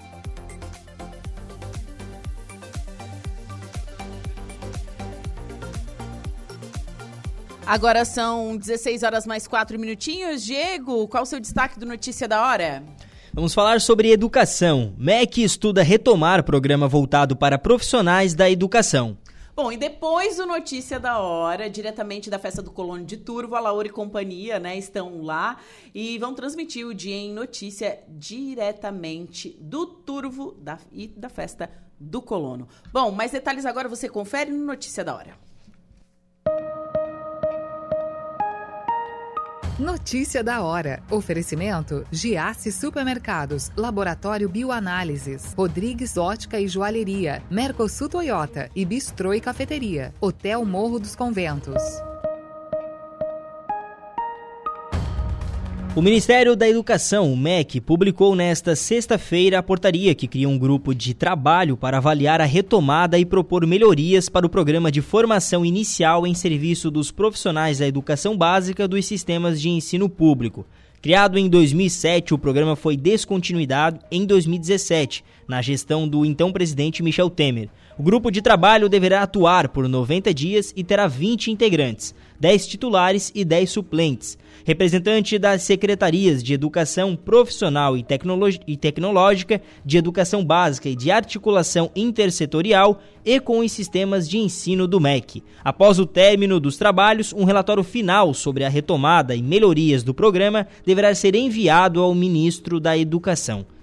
Agora são 16 horas mais 4 minutinhos. Diego, qual o seu destaque do Notícia da Hora? Vamos falar sobre educação. MEC estuda retomar programa voltado para profissionais da educação. Bom, e depois do Notícia da Hora, diretamente da festa do Colono de Turvo, a Laura e companhia, né, estão lá e vão transmitir o dia em notícia diretamente do Turvo da, e da festa do Colono. Bom, mais detalhes agora você confere no Notícia da Hora. Notícia da hora. Oferecimento: Giasse Supermercados, Laboratório Bioanálises, Rodrigues Ótica e Joalheria, Mercosul Toyota e Bistrô e Cafeteria, Hotel Morro dos Conventos. O Ministério da Educação, o MEC, publicou nesta sexta-feira a portaria que cria um grupo de trabalho para avaliar a retomada e propor melhorias para o programa de formação inicial em serviço dos profissionais da educação básica dos sistemas de ensino público. Criado em 2007, o programa foi descontinuado em 2017, na gestão do então presidente Michel Temer. O grupo de trabalho deverá atuar por 90 dias e terá 20 integrantes, 10 titulares e 10 suplentes representante das secretarias de Educação Profissional e, e Tecnológica, de Educação Básica e de Articulação Intersetorial e com os sistemas de ensino do MEC. Após o término dos trabalhos, um relatório final sobre a retomada e melhorias do programa deverá ser enviado ao ministro da Educação.